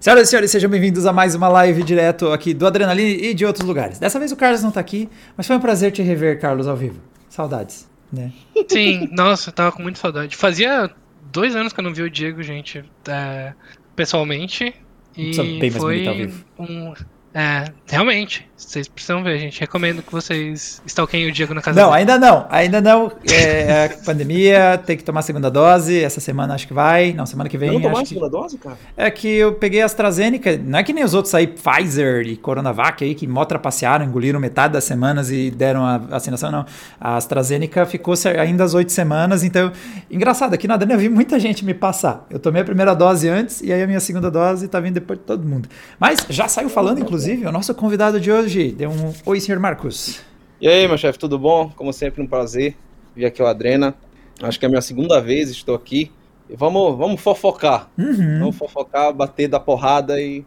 Senhoras e senhores, sejam bem-vindos a mais uma live direto aqui do Adrenaline e de outros lugares. Dessa vez o Carlos não tá aqui, mas foi um prazer te rever, Carlos, ao vivo. Saudades, né? Sim, nossa, eu tava com muita saudade. Fazia dois anos que eu não vi o Diego, gente, é, pessoalmente. E bem mais foi bonito ao vivo. um. É, realmente. Vocês precisam ver, gente. Recomendo que vocês stalkeiem o Diego na casa Não, dele. ainda não, ainda não. É, é pandemia, tem que tomar a segunda dose. Essa semana acho que vai. Não, semana que vem. não tomar a que... segunda dose, cara? É que eu peguei a AstraZeneca, não é que nem os outros aí, Pfizer e Coronavac aí, que mó trapacearam, engoliram metade das semanas e deram a vacinação, não. A AstraZeneca ficou ainda as oito semanas, então, engraçado, aqui na Dana eu vi muita gente me passar. Eu tomei a primeira dose antes e aí a minha segunda dose tá vindo depois de todo mundo. Mas já saiu falando, inclusive, o nosso convidado de hoje, deu um oi, senhor Marcos. E aí, meu chefe, tudo bom? Como sempre, um prazer vir aqui ao Adrena. Acho que é a minha segunda vez, estou aqui. E vamos, vamos fofocar. Uhum. Vamos fofocar, bater da porrada e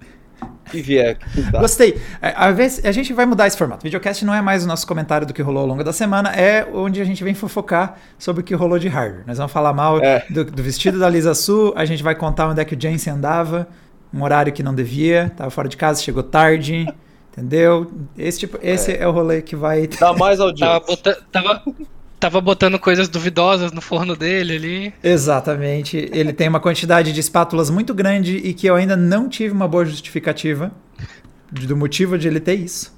que vier. Gostei. É, A, vez, a gente vai mudar esse formato. Videocast não é mais o nosso comentário do que rolou ao longo da semana, é onde a gente vem fofocar sobre o que rolou de hardware. Nós vamos falar mal É. do, do vestido da Lisa Su, a gente vai contar onde é que o Jensen andava, um horário que não devia, tava fora de casa, chegou tarde, entendeu? Esse, tipo, esse é. o rolê que vai. Dá mais Tava, audiência. bota- tava, tava botando coisas duvidosas no forno dele ali. Exatamente. Ele tem uma quantidade de espátulas muito grande e que eu ainda não tive uma boa justificativa do motivo de ele ter isso.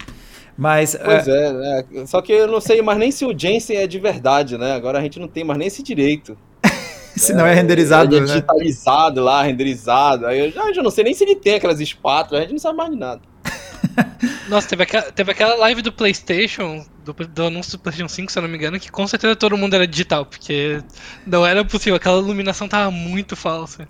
Mas. Pois é, é, né? Só que eu não sei mais nem se o Jensen é de verdade, né? Agora a gente não tem mais nem esse direito. se não é renderizado, é né? digitalizado lá, renderizado. Aí eu já, eu já não sei nem se ele tem aquelas espátulas, a gente não sabe mais de nada. Nossa, teve aquela, teve aquela live do PlayStation, do, do anúncio do PlayStation 5, se eu não me engano, que com certeza todo mundo era digital, porque não era possível, aquela iluminação tava muito falsa.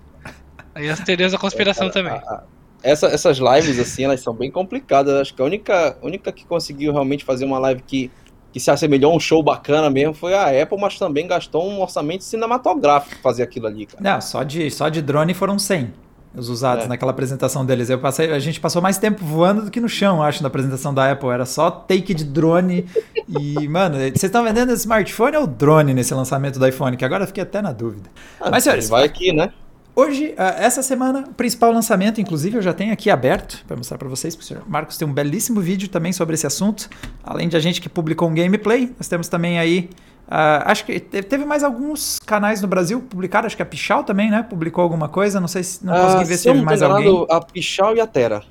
Aí as teorias da conspiração também. A- a- essa- essas lives, assim, elas são bem complicadas. Acho que a única, única que conseguiu realmente fazer uma live que, que se assemelhou a um show bacana mesmo foi a Apple, mas também gastou um orçamento cinematográfico pra fazer aquilo ali, cara. Não, só de, só de drone foram 100 os usados É. naquela apresentação deles. Eu passei, a gente passou mais tempo voando do que no chão, acho, na apresentação da Apple. Era só take de drone. E, mano, vocês estão vendendo smartphone ou drone nesse lançamento do iPhone? Que agora eu fiquei até na dúvida. Ah, Mas, senhores, vai aqui, né? Hoje, ah, essa semana, o principal lançamento, inclusive, eu já tenho aqui aberto para mostrar para vocês, porque o senhor Marcos tem um belíssimo vídeo também sobre esse assunto. Além de a gente que publicou um gameplay, nós temos também aí. Ah, acho que te- teve mais alguns canais no Brasil publicaram, acho que a Pichal também, né? Publicou alguma coisa, não sei se não consegui Ah, ver se teve mais enganado, alguém. A Pichal e a Terra.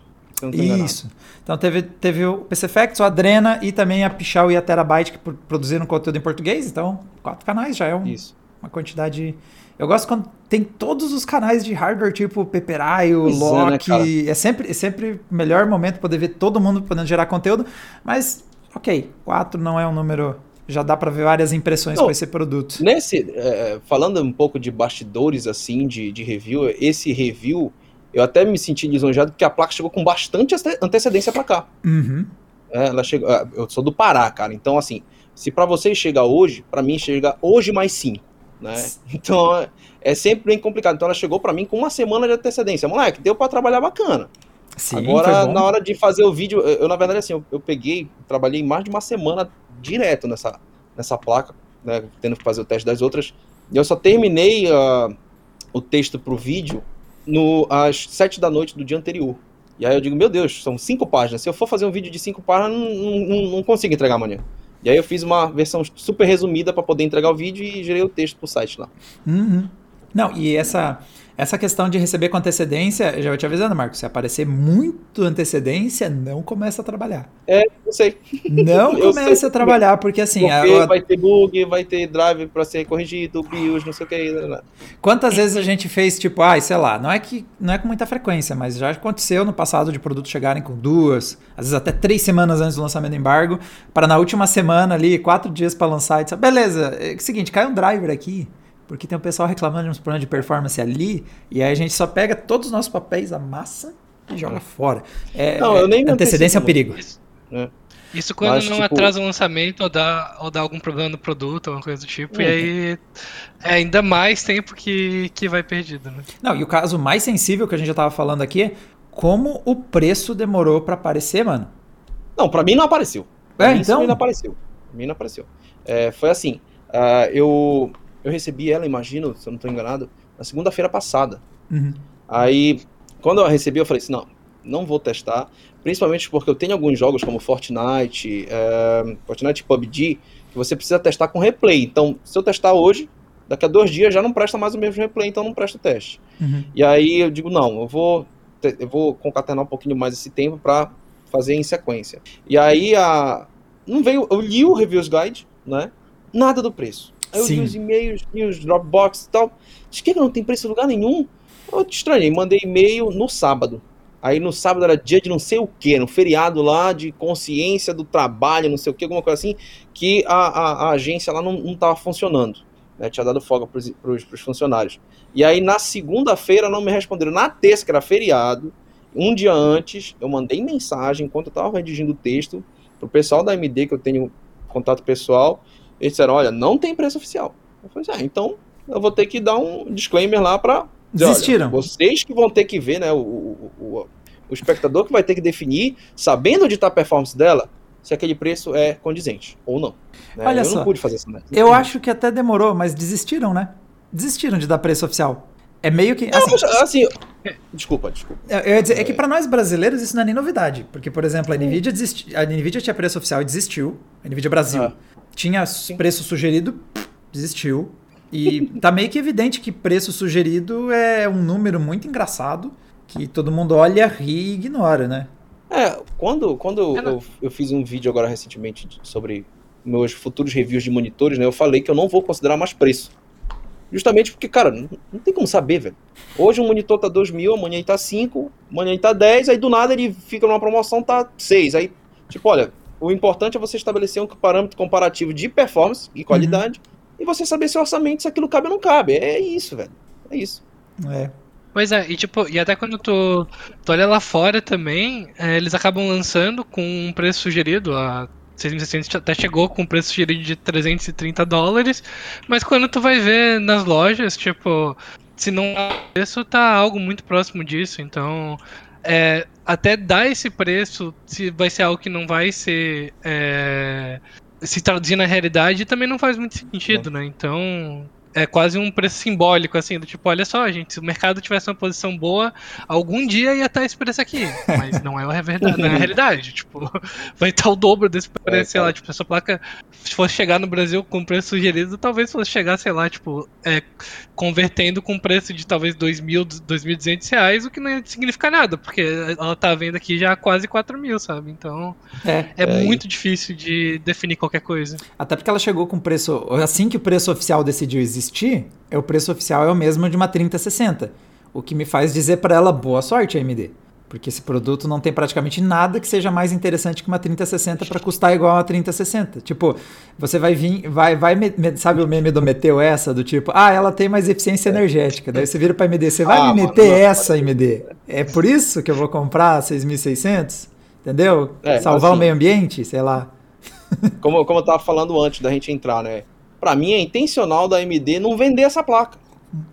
Enganado. Isso. Então teve, teve o PC Facts, o Adrena e também a Pichal e a Terabyte que pro- produziram conteúdo em português. Então, quatro canais já é um, Isso. uma quantidade. Eu gosto quando tem todos os canais de hardware, tipo Peperaio, Pois é, né, Loki. É, sempre, é sempre o melhor momento poder ver todo mundo podendo gerar conteúdo. Mas, ok, quatro não é um número. Já dá pra ver várias impressões Não. com esse produto. Nesse, é, falando um pouco de bastidores, assim, de, de review, esse review, eu até me senti lisonjeado porque a placa chegou com bastante ante- antecedência pra cá. Uhum. É, ela chegou, ah, eu sou do Pará, cara. Então, assim, se pra vocês chegar hoje, pra mim chega hoje mais cinco, né? Então, é- é sempre bem complicado. Então, ela chegou pra mim com uma semana de antecedência. Moleque, deu pra trabalhar bacana. Sim, Agora, na hora de fazer o vídeo, eu, eu, na verdade, assim, eu, eu peguei, trabalhei mais de uma semana direto nessa, nessa placa, né? Tendo que fazer o teste das outras. E eu só terminei ah, o texto pro vídeo no, às sete da noite do dia anterior. E aí eu digo, meu Deus, são cinco páginas. Se eu for fazer um vídeo de cinco páginas, não, não, não- não consigo entregar amanhã. E aí eu fiz uma versão super resumida para poder entregar o vídeo e gerei o texto pro site lá. Uhum. Não, e essa, essa questão de receber com antecedência, eu já vou te avisando, Marcos, se aparecer muito antecedência, não começa a trabalhar. É, eu sei. Não Eu comece sei. a trabalhar, porque assim, Porque a- vai ter bug, vai ter drive para ser corrigido, BIOS, não sei o que. quantas vezes a gente fez, tipo, ai, sei lá, não é que não é com muita frequência, mas já aconteceu no passado de produtos chegarem com duas, às vezes até três semanas antes do lançamento do embargo, para na última semana ali, quatro dias para lançar, e dizer, beleza, é o seguinte, cai um driver aqui, porque tem um pessoal reclamando de uns problemas de performance ali, e aí a gente só pega todos os nossos papéis, amassa e joga fora. É, Não, eu nem me antecedência é um perigo. Isso, né? isso quando Mas, não tipo- atrasa o lançamento ou dá, ou dá algum problema no produto, alguma coisa do tipo, e Uhum. aí é ainda mais tempo que, que vai perdido, né? Não, e o caso mais sensível que a gente já tava falando aqui é como o preço demorou para aparecer, mano. Não, pra mim não apareceu. Pra É, mim, então? Isso não apareceu. Pra mim não apareceu. É, foi assim, ah, eu, eu recebi ela, imagino, se eu não tô enganado, na segunda-feira passada. Uhum. Aí quando eu recebi, eu falei assim, não, não vou testar, principalmente porque eu tenho alguns jogos como Fortnite, é, Fortnite PUBG, que você precisa testar com replay. Então, se eu testar hoje, daqui a dois dias já não presta mais o mesmo replay, então não presta o teste. Uhum. E aí eu digo, não, eu vou, eu vou concatenar um pouquinho mais esse tempo para fazer em sequência. E aí a não veio, eu li o reviews guide, né? Nada do preço. Aí eu Sim. li os e-mails, li os Dropbox e tal. Diz que não tem preço em lugar nenhum. Eu te estranhei, mandei e-mail no sábado. Aí no sábado era dia de não sei o que, no feriado lá de consciência do trabalho, não sei o que, alguma coisa assim, que a, a, a agência lá não, não tava funcionando. Né? Tinha dado folga para os funcionários. E aí na segunda-feira não me responderam. Na terça, que era feriado, um dia antes, eu mandei mensagem enquanto eu estava redigindo o texto pro pessoal da MD, que eu tenho contato pessoal. Eles disseram: olha, não tem preço oficial. Eu falei: ah, então eu vou ter que dar um disclaimer lá para Desistiram. Vocês que vão ter que ver, né? O, o, o, o espectador que vai ter que definir, sabendo onde está a performance dela, se aquele preço é condizente ou não. Né? Olha eu só, não pude fazer isso. Né? Eu acho que até demorou, mas desistiram, né? Desistiram de dar preço oficial. É meio que. Assim, não, assim desculpa, desculpa. Eu, eu ia dizer, é. é que para nós brasileiros isso não é nem novidade. Porque, por exemplo, a Nvidia, desisti, a Nvidia tinha preço oficial e desistiu. A Nvidia Brasil. Ah. Tinha Sim. preço sugerido, desistiu. E tá meio que evidente que preço sugerido é um número muito engraçado que todo mundo olha, ri e ignora, né? É, quando, quando é eu, eu fiz um vídeo agora recentemente sobre meus futuros reviews de monitores, né? Eu falei que eu não vou considerar mais preço. Justamente porque, cara, não, não tem como saber, velho. Hoje um monitor tá 2 mil, amanhã ele tá 5, amanhã ele tá 10, aí do nada ele fica numa promoção, tá 6. Aí, tipo, olha, o importante é você estabelecer um parâmetro comparativo de performance e qualidade. Uhum e você saber se o orçamento, se aquilo cabe ou não cabe. É isso, velho. É isso. É. Pois é, e tipo, e até quando tu, tu olha lá fora também, é, eles acabam lançando com um preço sugerido, a 6600 até chegou com um preço sugerido de 330 dólares, mas quando tu vai ver nas lojas, tipo, se não o preço tá algo muito próximo disso, então é, até dar esse preço, se vai ser algo que não vai ser é, se traduzir na realidade também não faz muito sentido, né? Então, é quase um preço simbólico, assim, do tipo, olha só, gente, se o mercado tivesse uma posição boa, algum dia ia estar esse preço aqui. Mas não é a verdade, não é a realidade. Tipo, vai estar o dobro desse preço, é, sei lá, tipo, essa placa, se fosse chegar no Brasil com preço sugerido, talvez fosse chegar, sei lá, tipo, é, convertendo com preço de talvez 2.000, 2.200 reais, o que não ia significar nada, porque ela tá vendo aqui já quase 4 mil, sabe? Então, é, é, é muito difícil de definir qualquer coisa. Até porque ela chegou com preço, assim que o preço oficial decidiu existir, existir, é o preço oficial é o mesmo de uma 3060. O que me faz dizer para ela boa sorte, AMD. Porque esse produto não tem praticamente nada que seja mais interessante que uma 3060 para custar igual a 3060. Tipo, você vai vir, vai, vai, sabe o meme do meteu essa? Do tipo, ah, ela tem mais eficiência energética. Daí você vira para AMD, você vai ah, me meter mano, essa, AMD? É por isso que eu vou comprar 6600? Entendeu? É, Salvar assim, o meio ambiente, sei lá. Como, como eu tava falando antes da gente entrar, né? para mim é intencional da AMD não vender essa placa.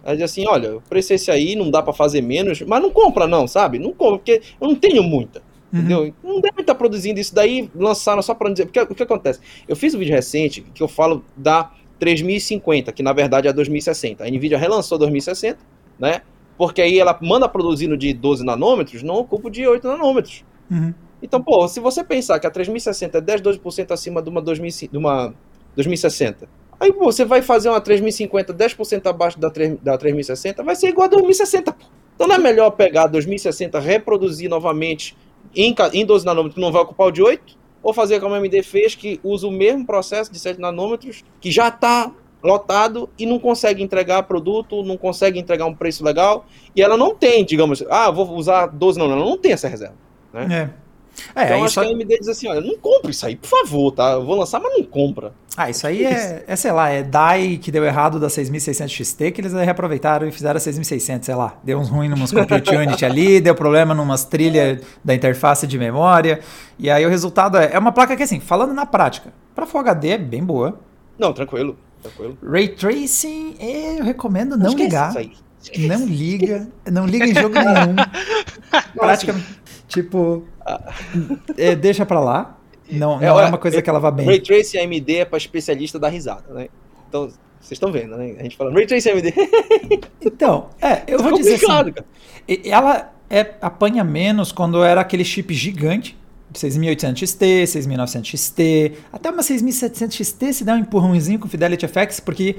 É dizer assim, olha, o preço é esse aí, não dá para fazer menos, mas não compra não, sabe? Não compra, porque eu não tenho muita. Uhum. Entendeu? Não deve estar produzindo isso daí, lançaram só para dizer. Porque o que acontece? Eu fiz um vídeo recente que eu falo da 3050, que na verdade é a 2060. A Nvidia relançou 2060, né? Porque aí ela manda produzir no de 12 nanômetros, não ocupa de 8 nanômetros. Uhum. Então, pô, se você pensar que a 3060 é 10, 12% acima de uma, 2000, de uma 2060, Aí você vai fazer uma 3050 10% abaixo da, 3, da 3060, vai ser igual a 2060. Pô. Então não é melhor pegar 2060, reproduzir novamente em, em 12 nanômetros, não vai ocupar o de 8? Ou fazer como a AMD fez, que usa o mesmo processo de 7 nanômetros, que já está lotado e não consegue entregar produto, não consegue entregar um preço legal, e ela não tem, digamos, ah, vou usar 12 nanômetros, ela não tem essa reserva. Né? É. É, então acho que a AMD diz assim, olha, não compre isso aí, por favor, tá? Eu vou lançar, mas não compra. Ah, isso aí é, é, sei lá, é DAI que deu errado da 6600 XT, que eles reaproveitaram e fizeram a 6600, sei lá. Deu uns ruins numas Compute Unit ali, deu problema numas trilhas da interface de memória. E aí o resultado é, é uma placa que, assim, falando na prática, para Full HD é bem boa. Não, tranquilo, tranquilo. Ray Tracing, eu recomendo não ligar. Não liga, não liga em jogo nenhum. Praticamente, tipo, é, deixa pra lá. Não, não é, é uma coisa que ela vá bem. Ray Tracing AMD é pra especialista da risada, né? Então, vocês estão vendo, né? A gente fala Ray Tracing AMD. então, é, eu vou dizer assim. Ela, é, apanha menos quando era aquele chip gigante, 6800 XT, 6900 XT, até uma 6700 XT se dá um empurrãozinho com Fidelity FX, porque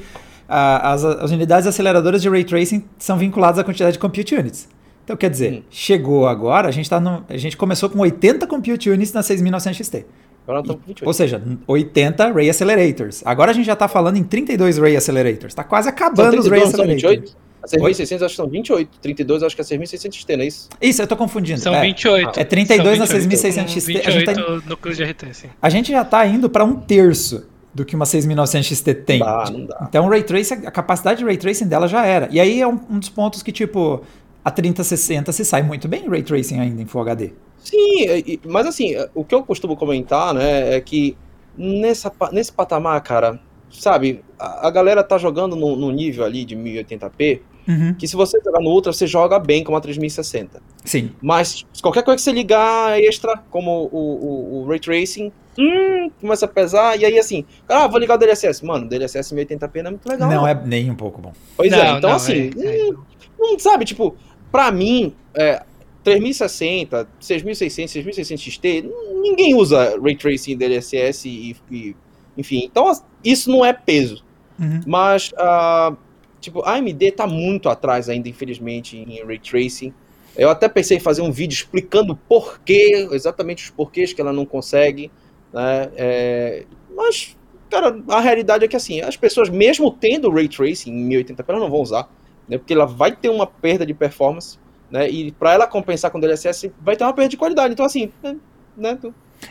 ah, as, as, unidades aceleradoras de Ray Tracing são vinculadas à quantidade de Compute Units. Então, quer dizer, hum. chegou agora, a gente, tá no, a gente começou com 80 Compute Units na 6900 XT. Agora e, 28. Ou seja, 80 Ray Accelerators. Agora a gente já está falando em 32 Ray Accelerators. Está quase acabando os Ray Accelerators. A 6600 acho que são 28, 32 acho que é 6600 XT, não é isso? Isso, eu tô confundindo. São é, 28. É 32 na 6600 XT. 28 a gente tá, núcleos de RT, sim. A gente já tá indo para um terço do que uma 6900 XT tem. Não dá, não dá. Então, Ray Tracing, a capacidade de Ray Tracing dela já era. E aí é um, um dos pontos que, tipo, a 3060 se sai muito bem Ray Tracing ainda em Full HD. Sim, mas assim, o que eu costumo comentar, né, é que nessa, nesse patamar, cara, sabe, a, a galera tá jogando no, no nível ali de 1080p, Uhum. Que se você jogar no Ultra, você joga bem com a 3060. Sim. Mas qualquer coisa que você ligar extra, como o, o, o Ray Tracing, hum, começa a pesar. E aí, assim, ah, vou ligar o DLSS. Mano, DLSS 1080p não é muito legal. Não, não. é nem um pouco bom. Pois é, não, é, então não, assim, é, hum, hum, sabe, tipo, pra mim, é, 3060, 6600, 6600 XT, ninguém usa Ray Tracing DLSS e, e enfim. Então, isso não é peso. Uhum. Mas, uh, tipo, a AMD tá muito atrás ainda, infelizmente, em Ray Tracing. Eu até pensei em fazer um vídeo explicando por quê, exatamente os porquês que ela não consegue, né? É, mas, cara, a realidade é que, assim, as pessoas, mesmo tendo Ray Tracing em 1080p, elas não vão usar, né? Porque ela vai ter uma perda de performance né? E para ela compensar com o DLSS, vai ter uma perda de qualidade. Então, assim, né?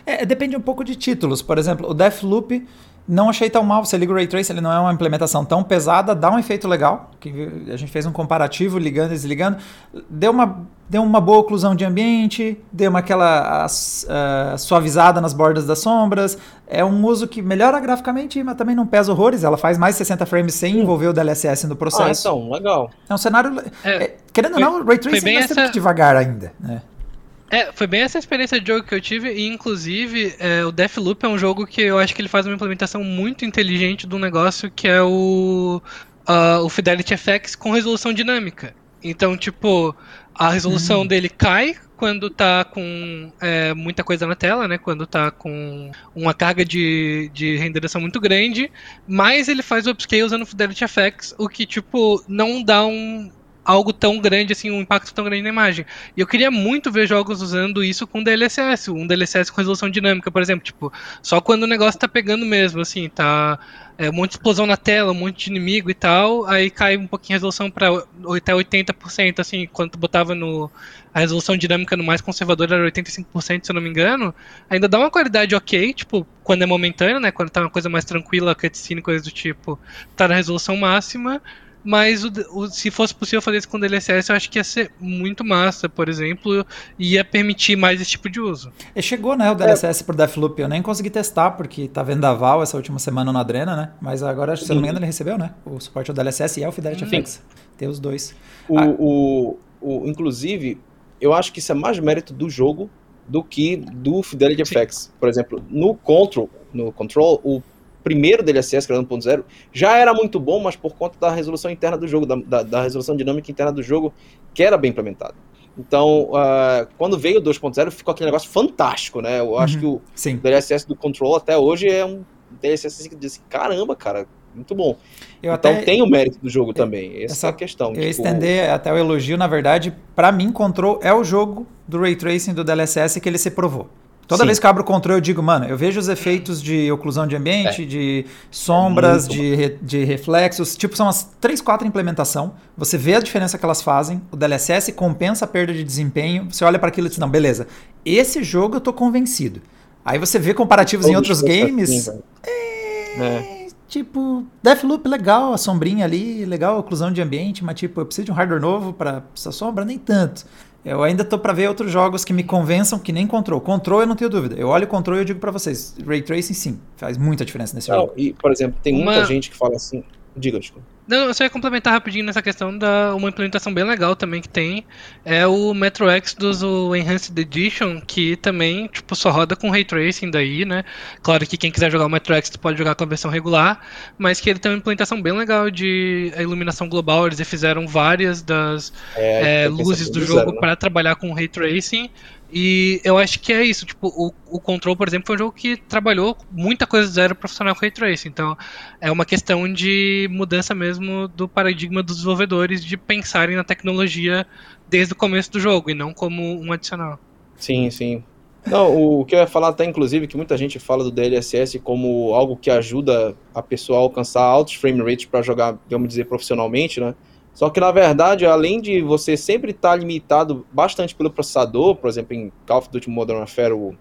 É, depende um pouco de títulos. Por exemplo, o Deathloop não achei tão mal. Você liga o Ray Trace, ele não é uma implementação tão pesada, dá um efeito legal. Que a gente fez um comparativo ligando e desligando. Deu uma, deu uma boa oclusão de ambiente, deu uma aquela uh, suavizada nas bordas das sombras. É um uso que melhora graficamente, mas também não pesa horrores. Ela faz mais 60 frames sem hum. envolver o DLSS no processo. Ah, então, legal. É um cenário. É, é, querendo ou não, o Ray Tracing é essa... devagar ainda. Né? É, foi bem essa experiência de jogo que eu tive, e inclusive é, o Deathloop é um jogo que eu acho que ele faz uma implementação muito inteligente de um negócio que é o, uh, o Fidelity FX com resolução dinâmica. Então, tipo, a resolução uhum. dele cai quando tá com é, muita coisa na tela, né? Quando tá com uma carga de, de renderização muito grande, mas ele faz o upscale usando Fidelity FX, o que, tipo, não dá um, algo tão grande, assim, um impacto tão grande na imagem. E eu queria muito ver jogos usando isso com DLSS, um DLSS com resolução dinâmica, por exemplo, tipo, só quando o negócio tá pegando mesmo, assim, tá é, um monte de explosão na tela, um monte de inimigo e tal, aí cai um pouquinho a resolução para até 80%, assim, quando tu botava no a resolução dinâmica no mais conservador era 85%, se eu não me engano, ainda dá uma qualidade ok, tipo, quando é momentâneo, né, quando tá uma coisa mais tranquila, cutscene, coisa do tipo, tá na resolução máxima, mas o, o, se fosse possível fazer isso com DLSS, eu acho que ia ser muito massa, por exemplo, e ia permitir mais esse tipo de uso. E chegou, né, o DLSS é. por Deathloop. Eu nem consegui testar, porque tá vendaval essa última semana no Adrena, né? Mas agora, se eu não me engano, ele recebeu, né? O suporte ao DLSS e ao Fidelity Sim. FX. Tem os dois. O, ah. o, o, inclusive, eu acho que isso é mais mérito do jogo do que do Fidelity Sim. FX. Por exemplo, no Control, no Control, o primeiro DLSS, que era 1.0, já era muito bom, mas por conta da resolução interna do jogo, da, da, da resolução dinâmica interna do jogo, que era bem implementada. Então, uh, quando veio o 2.0, ficou aquele negócio fantástico, né? Eu acho uhum, que o sim. DLSS do Control até hoje é um DLSS que diz caramba, cara, muito bom. Eu então até, tem o mérito do jogo também, essa, essa é a questão. Eu tipo... estender até o elogio, na verdade, para mim, Control é o jogo do Ray Tracing do DLSS que ele se provou. Toda Sim. vez que eu abro o controle, eu digo, mano, eu vejo os efeitos de oclusão de ambiente, é. de sombras, é de, re, de reflexos. Tipo, são as três, quatro implementação. Você vê a diferença que elas fazem. O DLSS compensa a perda de desempenho. Você olha para aquilo e diz, não, beleza. Esse jogo eu tô convencido. Aí você vê comparativos em outros games. Assim, é, é. Tipo, Deathloop legal, a sombrinha ali, legal a oclusão de ambiente, mas tipo, eu preciso de um hardware novo para essa sombra? Nem tanto. Eu ainda tô para ver outros jogos que me convençam que nem Control. Control eu não tenho dúvida. Eu olho o Control e eu digo para vocês, Ray Tracing sim, faz muita diferença nesse não, jogo. E, por exemplo, tem muita Uma... gente que fala assim, diga, desculpa. Não, eu só ia complementar rapidinho nessa questão da uma implementação bem legal também que tem é o Metro Exodus o Enhanced Edition, que também tipo só roda com ray tracing daí, né? Claro que quem quiser jogar o Metro Exodus pode jogar com a versão regular, mas que ele tem uma implementação bem legal de iluminação global. Eles fizeram várias das é, é, luzes do jogo né? para trabalhar com ray tracing. E eu acho que é isso, tipo, o, o Control, por exemplo, foi um jogo que trabalhou muita coisa zero profissional com Ray Tracing, então é uma questão de mudança mesmo do paradigma dos desenvolvedores de pensarem na tecnologia desde o começo do jogo e não como um adicional. Sim, sim. Não, o que eu ia falar até, inclusive, que muita gente fala do DLSS como algo que ajuda a pessoa a alcançar altos frame rates para jogar, vamos dizer, profissionalmente, né? Só que na verdade, além de você sempre estar tá limitado bastante pelo processador, por exemplo, em Call of Duty Modern Warfare, o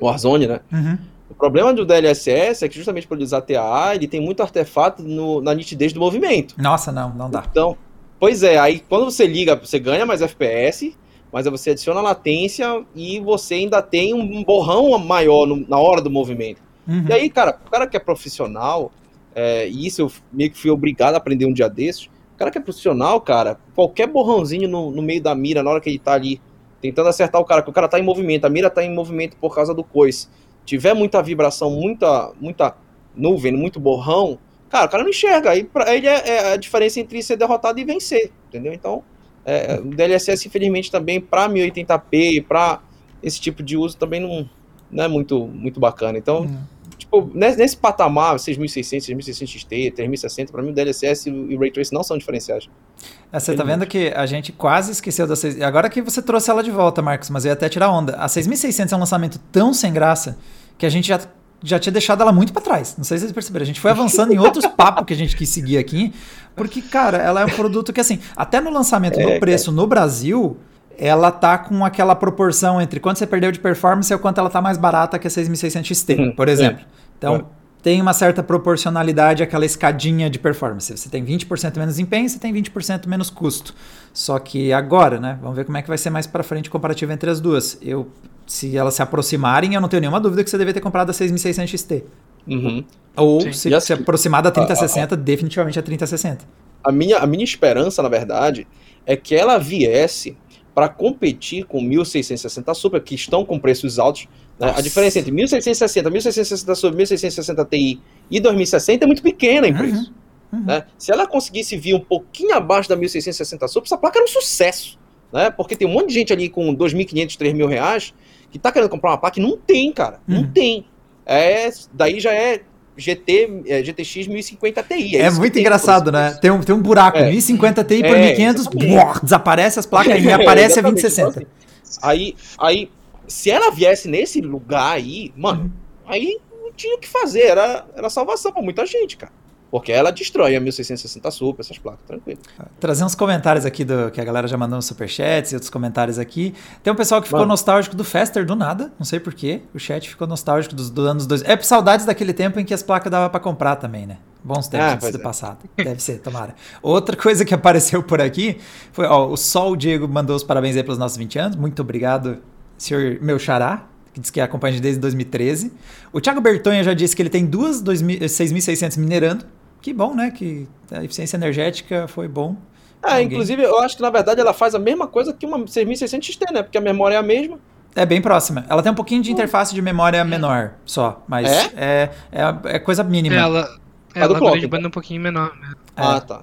Warzone, né? Uhum. O problema do DLSS é que justamente por ele usar TAA, ele tem muito artefato no, na nitidez do movimento. Nossa, não, não dá. Então, pois é, aí quando você liga, você ganha mais FPS, mas aí você adiciona latência e você ainda tem um borrão maior no, na hora do movimento. Uhum. E aí, cara, o cara que é profissional, é, e isso eu meio que fui obrigado a aprender um dia desses, cara que é profissional, cara, qualquer borrãozinho no, no meio da mira, na hora que ele tá ali tentando acertar o cara, que o cara tá em movimento, a mira tá em movimento por causa do coice, tiver muita vibração, muita, muita nuvem, muito borrão, cara, o cara não enxerga. Aí ele é, é a diferença entre ser derrotado e vencer, entendeu? Então, é, o DLSS, infelizmente, também para 1080p, para esse tipo de uso, também não, não é muito, muito bacana. Então, hum tipo, nesse patamar, 6600, 6600 XT, 3060, para mim o DLSS e o Ray Trace não são diferenciais. É, você tá vendo que a gente quase esqueceu da 6... Agora que você trouxe ela de volta, Marcos, mas eu ia até tirar onda. A 6600 é um lançamento tão sem graça que a gente já já tinha deixado ela muito para trás. Não sei se vocês perceberam. A gente foi avançando em outros papos que a gente quis seguir aqui, porque, cara, ela é um produto que, assim, até no lançamento, é, no preço cara. no Brasil, ela tá com aquela proporção entre quanto você perdeu de performance e o quanto ela tá mais barata que a 6600 XT, uhum, por exemplo. É. Então, é. tem uma certa proporcionalidade aquela escadinha de performance. Você tem 20% menos empenho, você tem 20% menos custo. Só que agora, né? Vamos ver como é que vai ser mais para frente o comparativo entre as duas. Eu, se elas se aproximarem, eu não tenho nenhuma dúvida que você deve ter comprado a 6600 XT. Uhum. Ou Sim. se, assim, se aproximar da 3060, a, a, a, definitivamente a 3060. A minha, a minha esperança, na verdade, é que ela viesse para competir com 1660 Super, que estão com preços altos. Né? A diferença entre 1660, 1660 Super, 1660 Ti e 2060 é muito pequena em preço. Uhum, uhum. Né? Se ela conseguisse vir um pouquinho abaixo da 1660 Super, essa placa era um sucesso. Né? Porque tem um monte de gente ali com 2.500, 3.000 reais que tá querendo comprar uma placa e não tem, cara. Não uhum. tem. É, daí já é GT, é, GTX 1050 Ti. É, é muito engraçado, né? Tem um, tem um buraco, é. 1050 Ti por é, 1500, boah, desaparece as placas e aparece a 2060. Tipo assim, aí, aí, se ela viesse nesse lugar aí, mano, uhum. aí não tinha o que fazer, era, era salvação pra muita gente, cara. Porque ela destrói a 1660 Super, essas placas, tranquilo. Trazer uns comentários aqui do que a galera já mandou nos superchats e outros comentários aqui. Tem um pessoal que ficou Mano. nostálgico do Faster do nada, não sei porquê. O chat ficou nostálgico dos, dos anos dois. É por saudades daquele tempo em que as placas dava para comprar também, né? Bons tempos ah, do é. passado. Deve ser, tomara. Outra coisa que apareceu por aqui foi, ó, o Sol Diego mandou os parabéns aí pelos nossos 20 anos. Muito obrigado, senhor meu xará, que diz que acompanha desde 2013. O Thiago Bertonha já disse que ele tem duas 6.600 minerando que bom, né? Que a eficiência energética foi bom. É, Alguém... inclusive eu acho que na verdade ela faz a mesma coisa que uma 6600 XT, né? Porque a memória é a mesma. É bem próxima. Ela tem um pouquinho de hum. interface de memória menor só, mas é, é, é, é coisa mínima. Ela, ela a de banda é um pouquinho menor. Né? É. Ah, tá.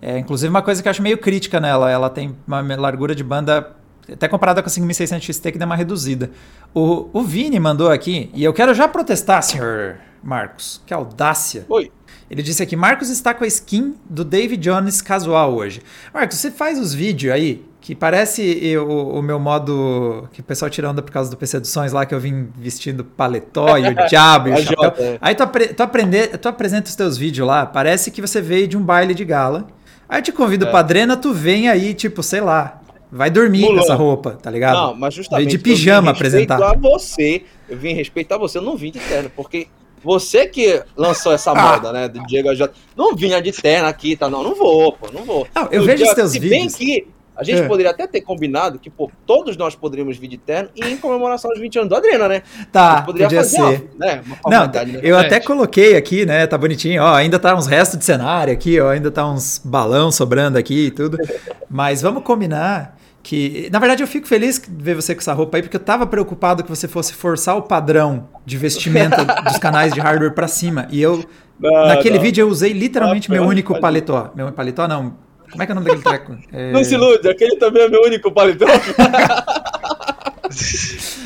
É, inclusive uma coisa que eu acho meio crítica nela, ela tem uma largura de banda até comparada com a 5600 XT que dá uma reduzida. O, o Vini mandou aqui, e eu quero já protestar, senhor Marcos. Que audácia. Oi. Ele disse aqui: Marcos está com a skin do David Jones casual hoje. Marcos, você faz os vídeos aí que parece o, o, meu modo que o pessoal tira onda por causa do PC dos Sonhos lá que eu vim vestindo paletó e o diabo e o chapéu. É. Aí tu, apre, tu, aprende, tu apresenta os teus vídeos lá, parece que você veio de um baile de gala. Aí eu te convido é. pra Drena, tu vem aí, tipo, sei lá, vai dormir com essa roupa, tá ligado? Não, mas justamente. Veio de pijama apresentar. a você, eu vim respeitar você, eu não vim de terno, porque você que lançou essa ah. moda, né? Do Diego J. Não vinha de terno aqui, tá? Não, não vou, pô, não vou. Não, eu vejo os teus se vídeos. Se bem que A gente É. poderia até ter combinado que, pô, todos nós poderíamos vir de terno e em comemoração aos 20 anos do Adriana, né? A Tá, gente poderia podia fazer ser. Uma, né, uma Não, né? eu É. até coloquei aqui, né? Tá bonitinho, ó. Ainda tá uns restos de cenário aqui, ó. Ainda tá uns balão sobrando aqui e tudo. Mas vamos combinar que. Na verdade, eu fico feliz de ver você com essa roupa aí, porque eu tava preocupado que você fosse forçar o padrão de vestimenta dos canais de hardware pra cima. E eu, Não, naquele não. vídeo, eu usei literalmente Ah, meu único paletó. Meu paletó, não. Como é que é o nome daquele treco? É... Não se ilude, aquele também é meu único paletó.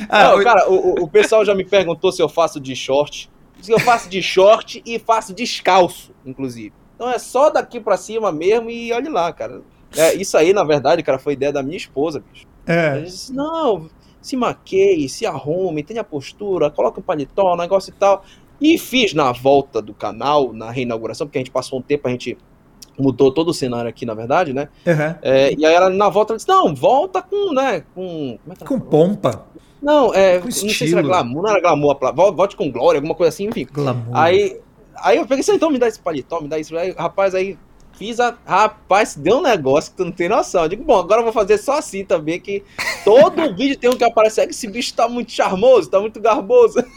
Ah, Não, o- cara, o, o- pessoal já me perguntou se eu faço de short. Se eu faço de short e faço descalço, inclusive. Então é só daqui pra cima mesmo e olhe lá, cara. É, isso aí, na verdade, cara, foi ideia da minha esposa, bicho. É. disse, não, se maqueie, se arrume, tenha postura, coloca um paletó, um negócio e tal. E fiz na volta do canal, na reinauguração, porque a gente passou um tempo, a gente mudou todo o cenário aqui, na verdade, né? Aham. É, e aí ela, na volta, ela disse, não, volta com, né, com... É Com pompa, Não, é, Com não sei se era glamour, não era glamour, volte com glória, alguma coisa assim, enfim. glamour. Aí, aí eu peguei então me dá esse paletó, me dá isso. Aí, rapaz, aí fiz a. Rapaz, deu um negócio que tu não tem noção. Eu digo, bom, agora eu vou fazer só assim também, que todo vídeo tem um que aparece. "É que Esse bicho tá muito charmoso, tá muito garboso.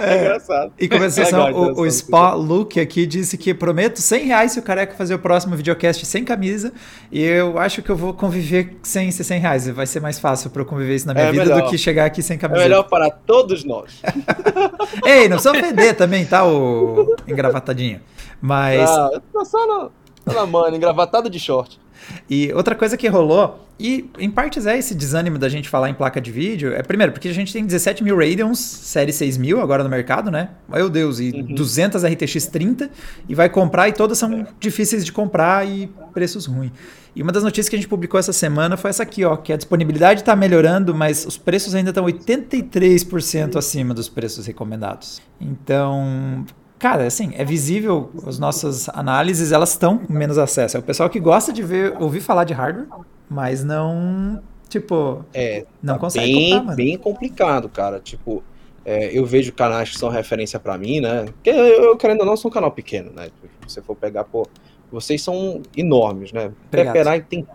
É, engraçado. Em compensação, Legal, o, o interessante. Spa Luke aqui disse que prometo 100 reais se o careca fazer o próximo videocast sem camisa. E eu acho que eu vou conviver sem esses 100 reais. Vai ser mais fácil pra eu conviver isso na minha É vida melhor. do que chegar aqui sem É camisa. melhor para todos nós. Ei, não precisa ofender também, tá? O engravatadinho. Mas. Ah, só na, na mano, engravatado de short. E outra coisa que rolou, e em partes é esse desânimo da gente falar em placa de vídeo, é primeiro, porque a gente tem 17 mil Radeons, série 6000 agora no mercado, né? Meu Deus, e Uhum. 200 RTX 30, e vai comprar, e todas são difíceis de comprar e preços ruins. E uma das notícias que a gente publicou essa semana foi essa aqui, ó, que a disponibilidade está melhorando, mas os preços ainda estão 83% acima dos preços recomendados. Então, Cara, assim, é visível, as nossas análises, elas estão com menos acesso. É o pessoal que gosta de ver, ouvir falar de hardware, mas não, tipo, É, não tá consegue bem, comprar, mano. bem complicado, cara. Tipo, é, eu vejo canais que são referência pra mim, né? Porque eu, eu, querendo ou não, sou um canal pequeno, né? Se você for pegar, pô, vocês são enormes, né? Peperai tem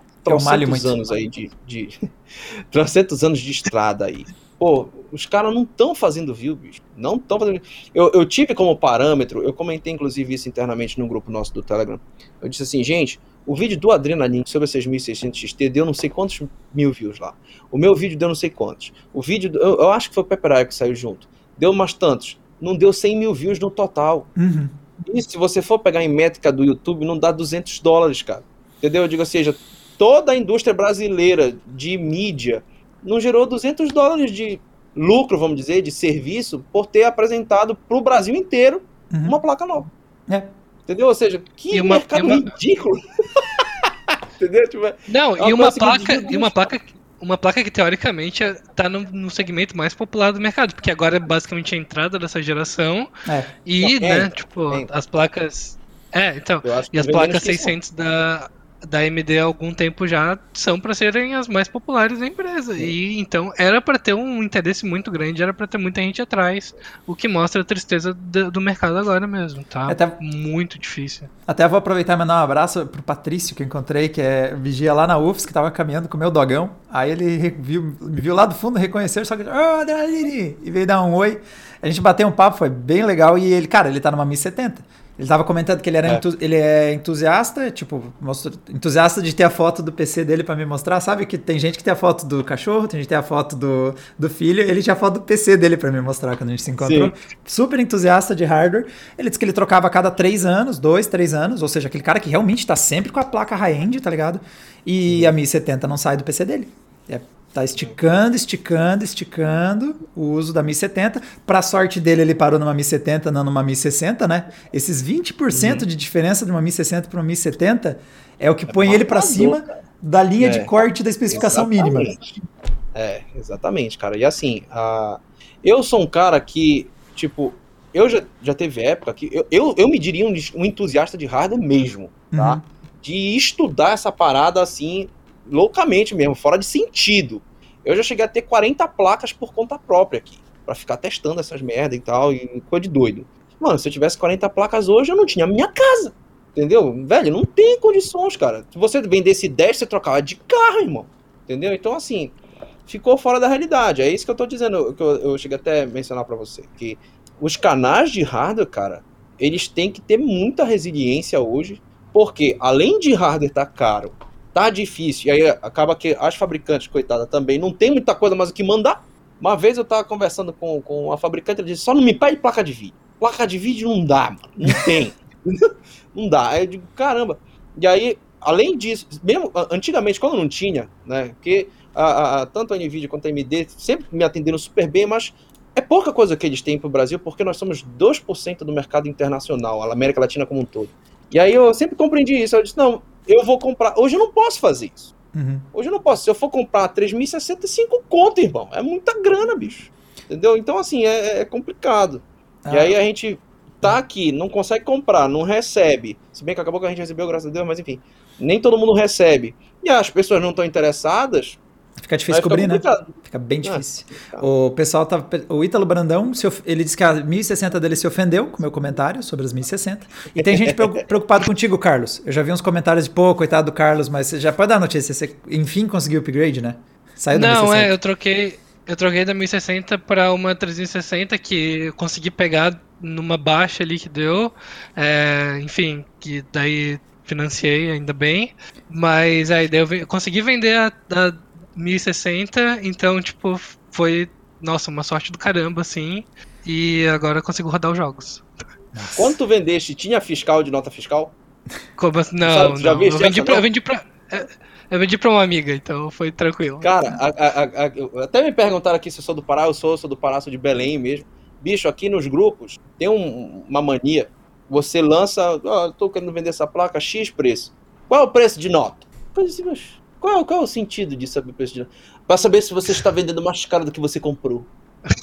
malho trocentos anos aí de, de trocentos anos de estrada aí. Pô, os caras não estão fazendo view, bicho. Não estão fazendo. Eu, eu tive como parâmetro, eu comentei inclusive isso internamente no grupo nosso do Telegram. Eu disse assim, gente, o vídeo do Adrenaline sobre a 6600 XT deu não sei quantos mil views lá. O meu vídeo deu não sei quantos. O vídeo, do- eu, eu acho que foi o Pepper que saiu junto. Deu umas tantos. Não deu 100 mil views no total. Uhum. E se você for pegar em métrica do YouTube, não dá 200 dólares, cara. Entendeu? Eu digo assim, seja, toda a indústria brasileira de mídia não gerou 200 dólares de lucro, vamos dizer, de serviço, por ter apresentado para o Brasil inteiro Uhum. uma placa nova. É. Entendeu? Ou seja, que uma- mercado uma- ridículo. Entendeu? Tipo, é- Não, É uma e uma placa, e uma placa, uma placa que teoricamente é- tá no, no segmento mais popular do mercado, porque agora é basicamente a entrada dessa geração É. e, É, né, tipo, é. as placas É, então, e as placas que isso. 600 da da AMD há algum tempo já são para serem as mais populares da empresa. E então era para ter um interesse muito grande, era para ter muita gente atrás, o que mostra a tristeza do, do mercado agora mesmo, tá? Até- Muito difícil. Até vou aproveitar e mandar um abraço pro Patrício, que eu encontrei, que é vigia lá na UFS, que tava caminhando com o meu dogão. Aí ele viu, me viu lá do fundo, reconheceu, só que. Adrenaline! E veio dar um oi. A gente bateu um papo, foi bem legal. E ele, cara, ele tá numa 1070. Ele tava comentando que ele, era É. entu- ele é entusiasta, tipo, mostrou- entusiasta de ter a foto do PC dele pra me mostrar. Sabe que tem gente que tem a foto do cachorro, tem gente que tem a foto do, do filho, ele tinha a foto do PC dele pra me mostrar quando a gente se encontrou. Super entusiasta de hardware. Ele disse que ele trocava a cada três anos, dois, três anos, ou seja, aquele cara que realmente tá sempre com a placa high-end, tá ligado? E a 1070 não sai do PC dele. É, tá esticando, esticando, esticando o uso da 1070. Pra sorte dele, ele parou numa 1070, não numa 1060, né? Esses 20% de diferença de uma 1060 para uma 1070 é o que põe ele matador, cima da linha É. de corte da especificação mínima. Exatamente. É, exatamente, cara. E assim, a... eu sou um cara que, tipo, eu já, já teve época que eu, eu, eu me diria um, um entusiasta de hardware mesmo, tá? Uhum. De estudar essa parada assim, loucamente mesmo, fora de sentido. Eu já cheguei a ter 40 placas por conta própria aqui, pra ficar testando essas merda e tal, e coisa de doido. Mano, se eu tivesse 40 placas hoje, eu não tinha minha casa. Entendeu? Velho, não tem condições, cara. Se você vendesse 10, você trocava de carro, irmão. Entendeu? Então, assim, ficou fora da realidade. É isso que eu tô dizendo, que eu, eu cheguei até a mencionar para você. Que os canais de hardware, cara, eles têm que ter muita resiliência hoje, porque além de hardware tá caro, tá difícil, e aí acaba que as fabricantes, coitada, também não tem muita coisa mais o que mandar. Uma vez eu tava conversando com, com a fabricante, ela disse, só não me pede placa de vídeo. Placa de vídeo não dá, mano. Não tem. não dá. Aí eu digo, caramba. E aí, além disso, mesmo antigamente, quando não tinha, né? Porque a, a, tanto a Nvidia quanto a AMD sempre me atenderam super bem, mas é pouca coisa que eles têm para o Brasil, porque nós somos 2% do mercado internacional, a América Latina como um todo. E aí eu sempre compreendi isso. Eu disse, não, eu vou comprar. Hoje eu não posso fazer isso. Uhum. Hoje eu não posso. Se eu for comprar 3.065 conto, irmão, é muita grana, bicho. Entendeu? Então, assim, é, é complicado. Ah. E aí a gente tá aqui, não consegue comprar, não recebe. Se bem que acabou que a gente recebeu, graças a Deus, mas enfim. Nem todo mundo recebe. E as pessoas não estão interessadas, Fica difícil cobrir, né? Fica bem é, difícil. É, o pessoal tá. O Ítalo Brandão, ele disse que a 1060 dele se ofendeu com o meu comentário sobre as 1060. E tem gente preocupado contigo, Carlos. Eu já vi uns comentários de, pô, coitado do Carlos, mas você já pode dar a notícia. Você enfim conseguiu o upgrade, né? Saiu da Não, 1060. é, eu troquei. Eu troquei da 1060 para uma 360 que eu consegui pegar numa baixa ali que deu. É, enfim, que daí financiei ainda bem. Mas aí eu consegui vender a, a 1060, então, tipo, foi, nossa, uma sorte do caramba, assim. E agora eu consigo rodar os jogos. Quando tu vendeste, tinha fiscal de nota fiscal? Como assim? Não, não. Eu vendi, pra, eu vendi pra. Eu vendi pra uma amiga, então foi tranquilo. Cara, a, a, a, até me perguntaram aqui se eu sou do Pará, eu sou, sou do Pará, sou de Belém mesmo. Bicho, aqui nos grupos tem um, uma mania. Você lança, ó, oh, tô querendo vender essa placa, X preço. Qual é o preço de nota? Eu disse, qual, qual é o sentido de saber o preço de Para saber se você está vendendo mais caro do que você comprou.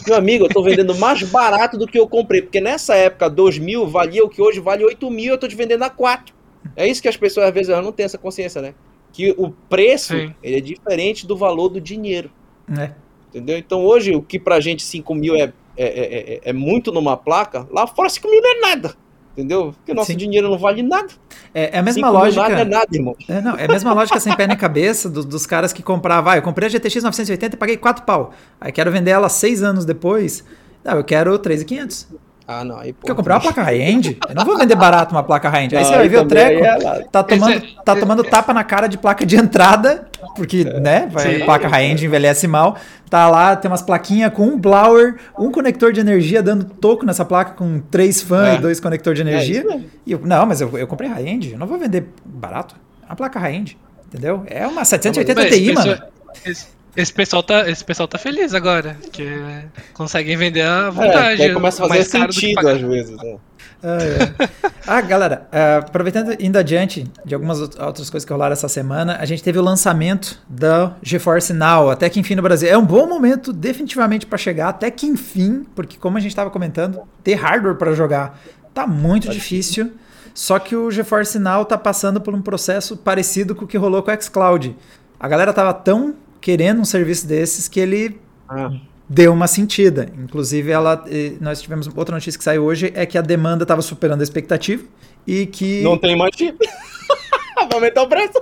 Meu amigo, eu estou vendendo mais barato do que eu comprei, porque nessa época 2 mil valia o que hoje vale 8 mil, eu estou te vendendo a 4. É isso que as pessoas às vezes não têm essa consciência, né? Que o preço ele é diferente do valor do dinheiro. É. Entendeu? Então hoje o que pra gente 5 mil é, é, é, é, é muito numa placa, lá fora 5 mil não é nada. Entendeu? Porque nosso Sim. dinheiro não vale nada. É, é a mesma lógica. Nada é nada, irmão. É, não, é a mesma lógica sem pé nem cabeça do, dos caras que compravam. Ah, eu comprei a GTX 980 e paguei 4 pau. Aí quero vender ela 6 anos depois. Não, eu quero 3,500. Ah, não. Aí, Porque eu comprei uma placa high-end. Eu não vou vender barato uma placa high-end. Aí você vai ver o treco. É tá tomando, tá tomando tapa na cara de placa de entrada. Porque, é. né? Vai, placa high-end envelhece mal. Tá lá, tem umas plaquinhas com um blower, um conector de energia dando toco nessa placa com três fãs é. e dois conectores de é energia. É e eu, não, mas eu, eu comprei high-end. Eu não vou vender barato. É uma placa high-end. Entendeu? É uma 780 não, Ti, mano. Esse, esse pessoal tá, esse pessoal tá feliz agora, que conseguem vender a vontade. É, começa a fazer sentido às vezes. Né? Ah, é. ah, galera, uh, aproveitando indo adiante de algumas outras coisas que rolaram essa semana, a gente teve o lançamento da GeForce Now, até que enfim no Brasil. É um bom momento, definitivamente, para chegar, até que enfim, porque como a gente estava comentando, ter hardware para jogar tá muito difícil. Só que o GeForce Now tá passando por um processo parecido com o que rolou com o xCloud. A galera tava tão querendo um serviço desses que ele ah. deu uma sentida. Inclusive, ela, nós tivemos outra notícia que saiu hoje é que a demanda estava superando a expectativa e que não tem mais chip. Vai aumentar o preço.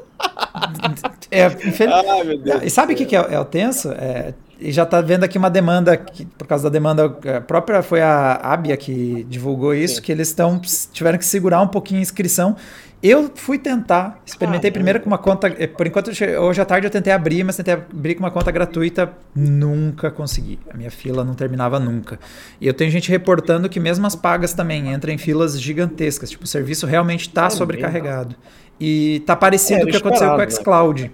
é, infeliz... ah, e sabe o que, que é, é, o tenso? É, e já está vendo aqui uma demanda, que, por causa da demanda a própria, foi a Abia que divulgou isso, Sim. que eles estão tiveram que segurar um pouquinho a inscrição eu fui tentar, experimentei ah, primeiro com uma conta. Eh, por enquanto, hoje à tarde eu tentei abrir, mas tentei abrir com uma conta gratuita, nunca consegui. A minha fila não terminava nunca. E eu tenho gente reportando que mesmo as pagas também entram em filas gigantescas. Tipo, o serviço realmente está é sobrecarregado. E tá parecido com o que aconteceu com o né? xCloud.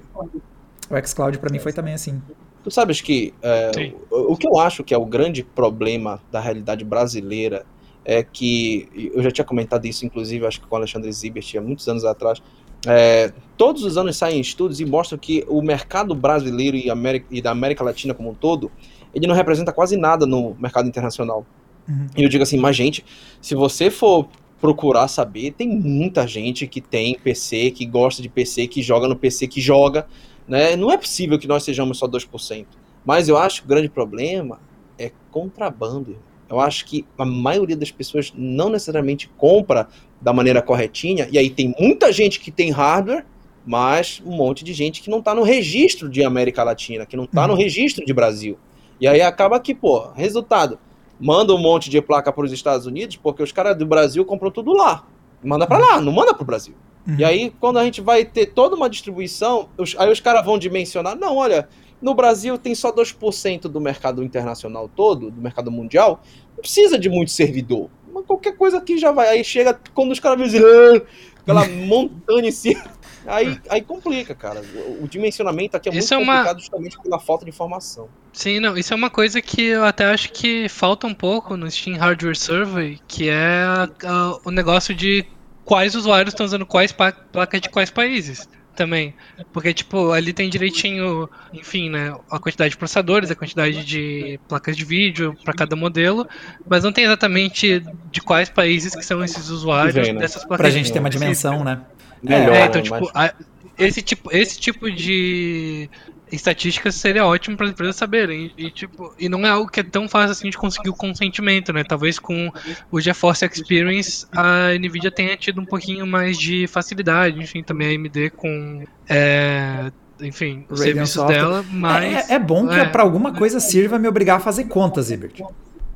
O xCloud para mim foi também assim. Tu sabes que é, o, o que eu acho que é o grande problema da realidade brasileira é que eu já tinha comentado isso, inclusive, acho que com o Alexandre Zibert, há muitos anos atrás. É, todos os anos saem estudos e mostram que o mercado brasileiro e, América, e, da América Latina como um todo, ele não representa quase nada no mercado internacional. Uhum. E eu digo assim, mas gente, se você for procurar saber, tem muita gente que tem PC, que gosta de PC, que joga no PC, que joga, né? Não é possível que nós sejamos só 2%. Mas eu acho que o grande problema é contrabando eu acho que a maioria das pessoas não necessariamente compra da maneira corretinha, e aí tem muita gente que tem hardware, mas um monte de gente que não está no registro de América Latina, que não está no uhum. registro de Brasil. E aí acaba que, pô, resultado, manda um monte de placa para os Estados Unidos, porque os caras do Brasil compram tudo lá. Manda para lá, não manda para o Brasil. Uhum. E aí, quando a gente vai ter toda uma distribuição, os, aí os caras vão dimensionar, não, olha, no Brasil tem só 2% do mercado internacional todo, do mercado mundial, não precisa de muito servidor. Mas qualquer coisa aqui já vai. Aí chega, quando os caras dizem, ah", aquela montanha em cima. Aí, aí complica, cara. O, dimensionamento aqui é isso muito é complicado uma... justamente pela falta de informação. Sim, não, isso é uma coisa que eu até acho que falta um pouco no Steam Hardware Survey, que é a, a, o negócio de quais usuários estão usando quais placas de quais países também. Porque, tipo, ali tem direitinho, enfim, né? A quantidade de processadores, a quantidade de placas de vídeo para cada modelo, mas não tem exatamente de quais países que são esses usuários vem, né? dessas placas. Pra gente ter uma dimensão, né? Melhor, é, então, tipo, a, esse tipo, esse tipo de estatísticas seria ótimo para as empresas saberem. E, tipo, e não é algo que é tão fácil assim de conseguir o consentimento, né? Talvez com o GeForce Experience a Nvidia tenha tido um pouquinho mais de facilidade, enfim, também a AMD com é, enfim, os serviços Software. dela, mas é, é bom que é. para alguma coisa sirva me obrigar a fazer contas, Ibert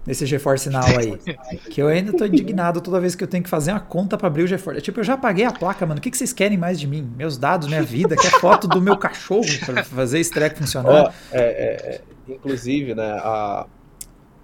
nesse GeForce Now aí. que eu ainda tô indignado toda vez que eu tenho que fazer uma conta para abrir o GeForce. Tipo, eu já paguei a placa, mano. O que, que vocês querem mais de mim? Meus dados, minha vida, quer foto do meu cachorro para fazer esse treco funcionar? Oh, é, é, inclusive, né, a,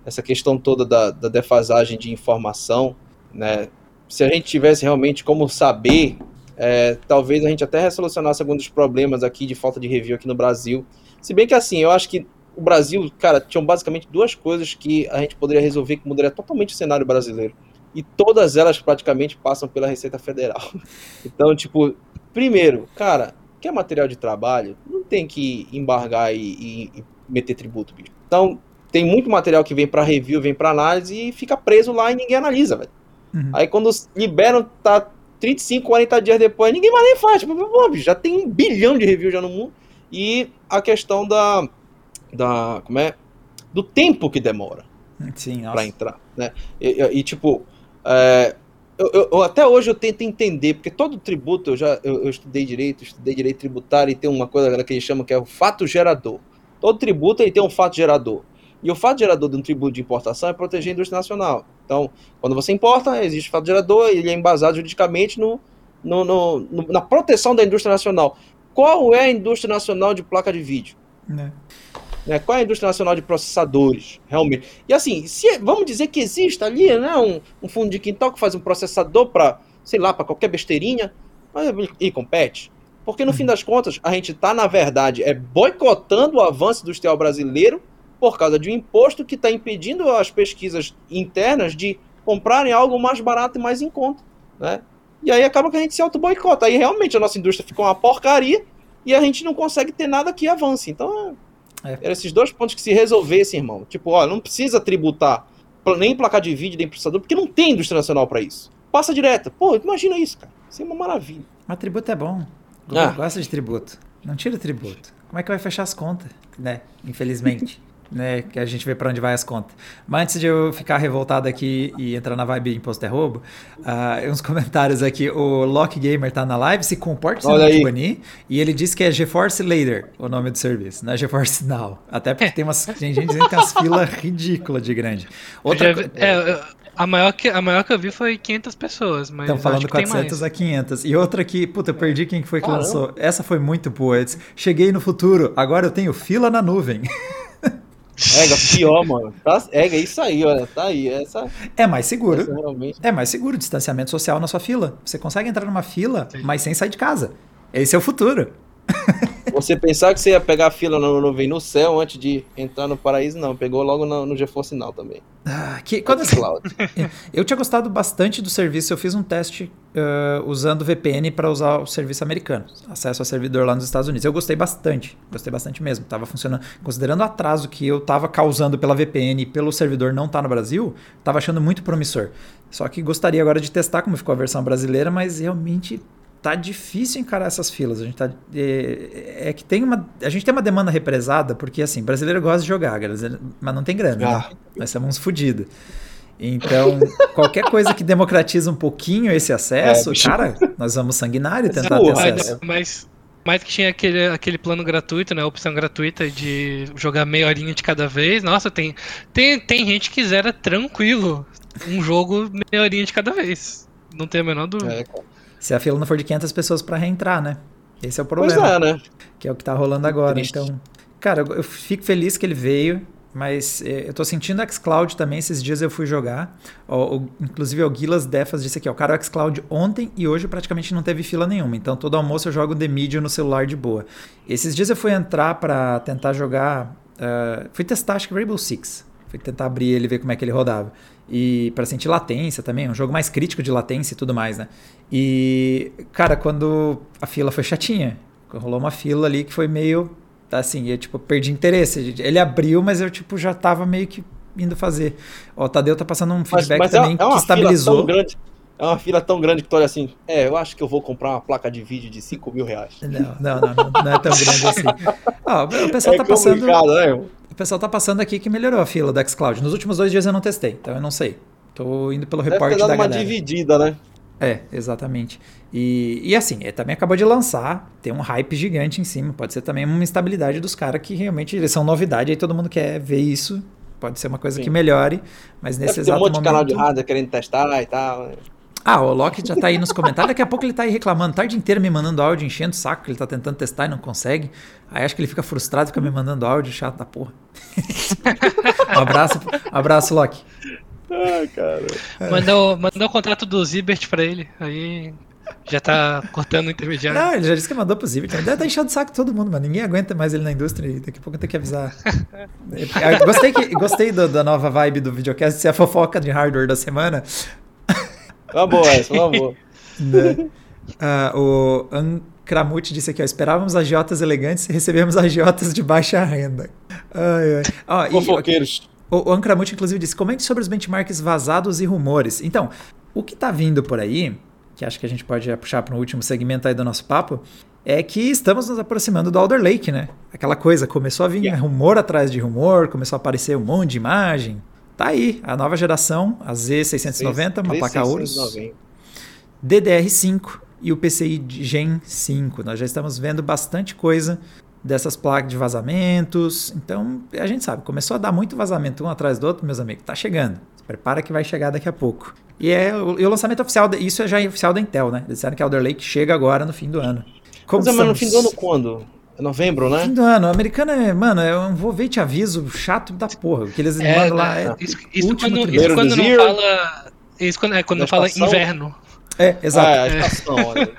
essa questão toda da, da defasagem de informação, né? Se a gente tivesse realmente como saber, é, talvez a gente até resolucionasse alguns dos problemas aqui de falta de review aqui no Brasil. Se bem que assim, eu acho que o Brasil, cara, tinham basicamente duas coisas que a gente poderia resolver que mudaria totalmente o cenário brasileiro. E todas elas praticamente passam pela Receita Federal. Então, tipo, primeiro, cara, quer material de trabalho, não tem que embargar e, e, meter tributo, bicho. Então, tem muito material que vem para review, vem para análise e fica preso lá e ninguém analisa, velho. Uhum. Aí quando liberam, tá 35, 40 dias depois, ninguém mais nem faz. Tipo, já tem um bilhão de reviews já no mundo. E a questão da da como é do tempo que demora para entrar, né? E, e tipo, é, eu, eu, eu, até hoje eu tento entender porque todo tributo eu já eu, eu, estudei direito, estudei direito tributário e tem uma coisa que eles chamam que é o fato gerador. Todo tributo ele tem um fato gerador. E o fato gerador de um tributo de importação é proteger a indústria nacional. Então, quando você importa, existe fato gerador, ele é embasado juridicamente no, no, no, no, na proteção da indústria nacional. Qual é a indústria nacional de placa de vídeo? Né? Né? Qual é a indústria nacional de processadores, realmente? E assim, se, vamos dizer que existe ali né, um, um fundo de quintal que faz um processador para, sei lá, para qualquer besteirinha, e compete. Porque no fim das contas, a gente está, na verdade, é boicotando o avanço industrial brasileiro por causa de um imposto que está impedindo as pesquisas internas de comprarem algo mais barato e mais em conta. Né? E aí acaba que a gente se auto-boicota. Aí realmente a nossa indústria ficou uma porcaria e a gente não consegue ter nada que avance. Então é. Eram esses dois pontos que se resolvessem, irmão. Tipo, ó, não precisa tributar nem placar de vídeo, nem processador, porque não tem indústria nacional para isso. Passa direto. Pô, imagina isso, cara. Isso é uma maravilha. Mas tributo é bom. O ah. gosta de tributo. Não tira tributo. Como é que vai fechar as contas? Né? Infelizmente né, que a gente vê para onde vai as contas. Mas antes de eu ficar revoltado aqui e entrar na vibe imposto é roubo, uh, uns comentários aqui. O Lock Gamer tá na live, se comporta sem Olha banir, e ele disse que é GeForce Later o nome do serviço, não é GeForce Now. Até porque tem umas tem gente dizendo que tem umas filas ridículas de grande. Outra já, é, a maior, que, a maior que eu vi foi 500 pessoas, mas. Estão falando 400 a 500. E outra que, puta, eu perdi quem foi que Caramba. lançou. Essa foi muito boa. Cheguei no futuro, agora eu tenho fila na nuvem. Ega, pior, mano. Tá, é, é isso aí, olha. Tá aí. Essa, é mais seguro. Realmente... É mais seguro, distanciamento social na sua fila. Você consegue entrar numa fila, Sim. mas sem sair de casa. Esse é o futuro. Você pensar que você ia pegar a fila no nuvem no céu antes de entrar no paraíso, não. Pegou logo no, no GeForce Now também. Ah, que, quando assim, eu tinha gostado bastante do serviço. Eu fiz um teste uh, usando VPN para usar o serviço americano. Acesso ao servidor lá nos Estados Unidos. Eu gostei bastante. Gostei bastante mesmo. Tava funcionando. Considerando o atraso que eu tava causando pela VPN e pelo servidor não estar tá no Brasil, tava achando muito promissor. Só que gostaria agora de testar como ficou a versão brasileira, mas realmente tá difícil encarar essas filas. A gente tá é, é, que tem uma a gente tem uma demanda represada porque assim, brasileiro gosta de jogar, mas não tem grana, né? ah. né? Nós somos fodidos. Então, qualquer coisa que democratiza um pouquinho esse acesso, é, cara, nós vamos sanguinário tentar ter acesso. Mas, mas que tinha aquele, aquele plano gratuito, né? A opção gratuita de jogar meia horinha de cada vez. Nossa, tem, tem, tem gente que zera tranquilo um jogo meia horinha de cada vez. Não tem a menor dúvida. É, Se a fila não for de 500 pessoas para reentrar, né? Esse é o problema. Pois é, né? Que é o que tá rolando agora. Triste. Então, cara, eu fico feliz que ele veio. Mas eh, eu tô sentindo xCloud também. Esses dias eu fui jogar. O, o, inclusive o Guilas Defas disse aqui, ó. Cara, o xCloud ontem e hoje praticamente não teve fila nenhuma. Então todo almoço eu jogo The Medium no celular de boa. Esses dias eu fui entrar para tentar jogar. Uh, fui testar, acho que Rainbow Six. Fui tentar abrir ele e ver como é que ele rodava. E para sentir latência também, um jogo mais crítico de latência e tudo mais, né? E, cara, quando a fila foi chatinha. Rolou uma fila ali que foi meio assim, eu tipo, perdi interesse. Ele abriu, mas eu tipo já tava meio que indo fazer. Ó, o Tadeu tá passando um feedback mas, mas também é, é que estabilizou. Grande, é uma fila tão grande que tu olha assim, é, eu acho que eu vou comprar uma placa de vídeo de 5 mil reais. Não, não, não, não, é tão grande assim. Ó, o pessoal é tá passando. Né, o pessoal tá passando aqui que melhorou a fila da Xcloud. Nos últimos dois dias eu não testei, então eu não sei. Tô indo pelo reporte da galera. uma dividida, né? É, exatamente. E, e assim, ele também acabou de lançar, tem um hype gigante em cima. Pode ser também uma instabilidade dos caras que realmente eles são novidade, aí todo mundo quer ver isso. Pode ser uma coisa Sim. que melhore, mas nesse exato momento... Tem um monte momento... de canal de hardware querendo testar e tal. Ah, o Loki já tá aí nos comentários. Daqui a pouco ele tá aí reclamando, tarde inteira me mandando áudio, enchendo o saco, que ele tá tentando testar e não consegue. Aí acho que ele fica frustrado, fica me mandando áudio, chato da porra. um abraço, um abraço, Loki. Ai, cara. Mandou, mandou o contrato do Zibert pra ele. Aí já tá cortando o intermediário. Não, ele já disse que mandou pro Zibert. Deve tá enchendo o saco de todo mundo, mano. Ninguém aguenta mais ele na indústria e daqui a pouco eu tenho que avisar. gostei que, gostei do, da nova vibe do videocast ser a fofoca de hardware da semana. Uma boa essa, uma boa. Né? Uh, o Ancramute disse aqui, ó, esperávamos agiotas elegantes e recebemos agiotas de baixa renda. Ai, ai. Fofoqueiros. O, o Ancramute, inclusive, disse: comente sobre os benchmarks vazados e rumores. Então, o que está vindo por aí, que acho que a gente pode puxar para o último segmento aí do nosso papo, é que estamos nos aproximando do Alder Lake, né? Aquela coisa, começou a vir yeah. rumor atrás de rumor, começou a aparecer um monte de imagem. Tá aí, a nova geração, a Z690, uma placa Ouros, DDR5 e o PCI Gen 5. Nós já estamos vendo bastante coisa dessas placas de vazamentos. Então, a gente sabe, começou a dar muito vazamento um atrás do outro, meus amigos. Tá chegando. Se prepara que vai chegar daqui a pouco. E é o, e o lançamento oficial, isso é já oficial da Intel, né? Eles disseram que Alder Lake chega agora no fim do ano. Como mas, no fim do ano quando? É novembro, né? Fim do ano. O americano é, mano, eu vou ver e te aviso, chato da porra. O que eles é, mandam lá é. Isso, isso quando, isso quando não fala. Isso quando, é quando não fala inverno. É, exato. Ah, é a estação, olha.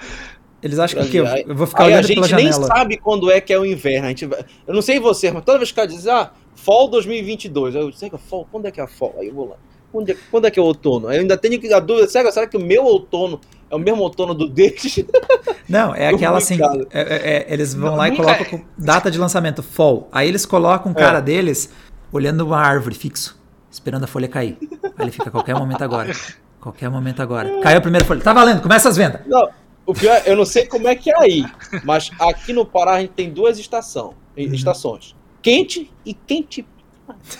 Eles acham que eu, eu vou ficar aí olhando pela janela. A gente nem sabe quando é que é o inverno. A gente, eu não sei você, mas toda vez que o cara diz, ah, fall 2022, eu sei que é fall, quando é que é a fall? Aí eu vou lá. Quando é, quando é que é o outono? Aí eu ainda tenho a dúvida, será, será que o meu outono é o mesmo outono do deles? Não, é aquela assim, é, é, é, eles vão não, lá e colocam é. data de lançamento, fall. Aí eles colocam o cara é. deles olhando uma árvore fixo, esperando a folha cair. Aí ele fica a qualquer momento agora. Qualquer momento agora. Caiu a primeira folha. Tá valendo, começa as vendas. Não, o pior, eu não sei como é que é aí, mas aqui no Pará a gente tem duas estação, uhum. estações. Quente e quente.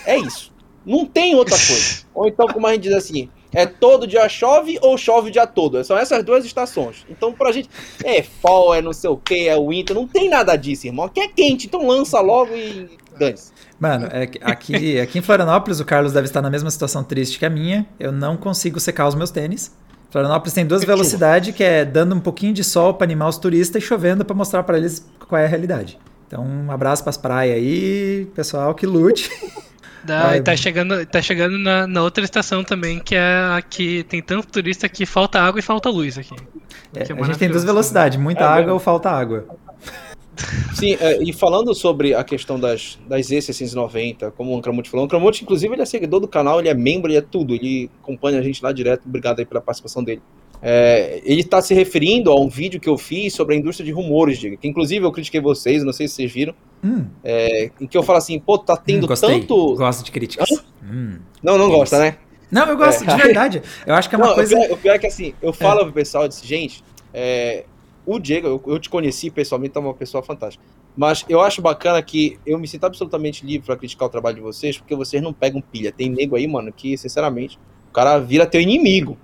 É isso. Não tem outra coisa. Ou então, como a gente diz assim, é todo dia chove ou chove o dia todo. São essas duas estações. Então, pra gente, é fall, é não sei o que, é winter, não tem nada disso, irmão. Aqui é quente, então lança logo e dane-se. Mano, é, aqui, aqui em Florianópolis, o Carlos deve estar na mesma situação triste que a minha. Eu não consigo secar os meus tênis. Florianópolis tem duas velocidades, que é dando um pouquinho de sol para animar os turistas e chovendo para mostrar para eles qual é a realidade. Então, um abraço para as praias aí, pessoal que lute. Dá, tá chegando, tá chegando na, na, outra estação também, que é a que tem tanto turista que falta água e falta luz aqui. É, é a gente tem duas velocidades, muita é água mesmo. ou falta água. Sim, é, e falando sobre a questão das, das E690, como o Ancramute falou, o Ancramute, inclusive, ele é seguidor do canal, ele é membro, ele é tudo, ele acompanha a gente lá direto, obrigado aí pela participação dele. É, ele está se referindo a um vídeo que eu fiz sobre a indústria de rumores, diga, que inclusive eu critiquei vocês, não sei se vocês viram, hum. é, em que eu falo assim, pô, tá tendo hum, tanto... Gosto de críticas. Hum. Não, não gosta, né? Não, eu gosto, é. de verdade. Eu acho que é uma não, coisa... O pior, o pior, é que assim, eu falo é. pro pessoal, eu disse, gente, é, o Diego, eu, eu te conheci pessoalmente, é uma pessoa fantástica. Mas eu acho bacana que eu me sinto absolutamente livre para criticar o trabalho de vocês, porque vocês não pegam pilha. Tem nego aí, mano, que, sinceramente, o cara vira teu inimigo.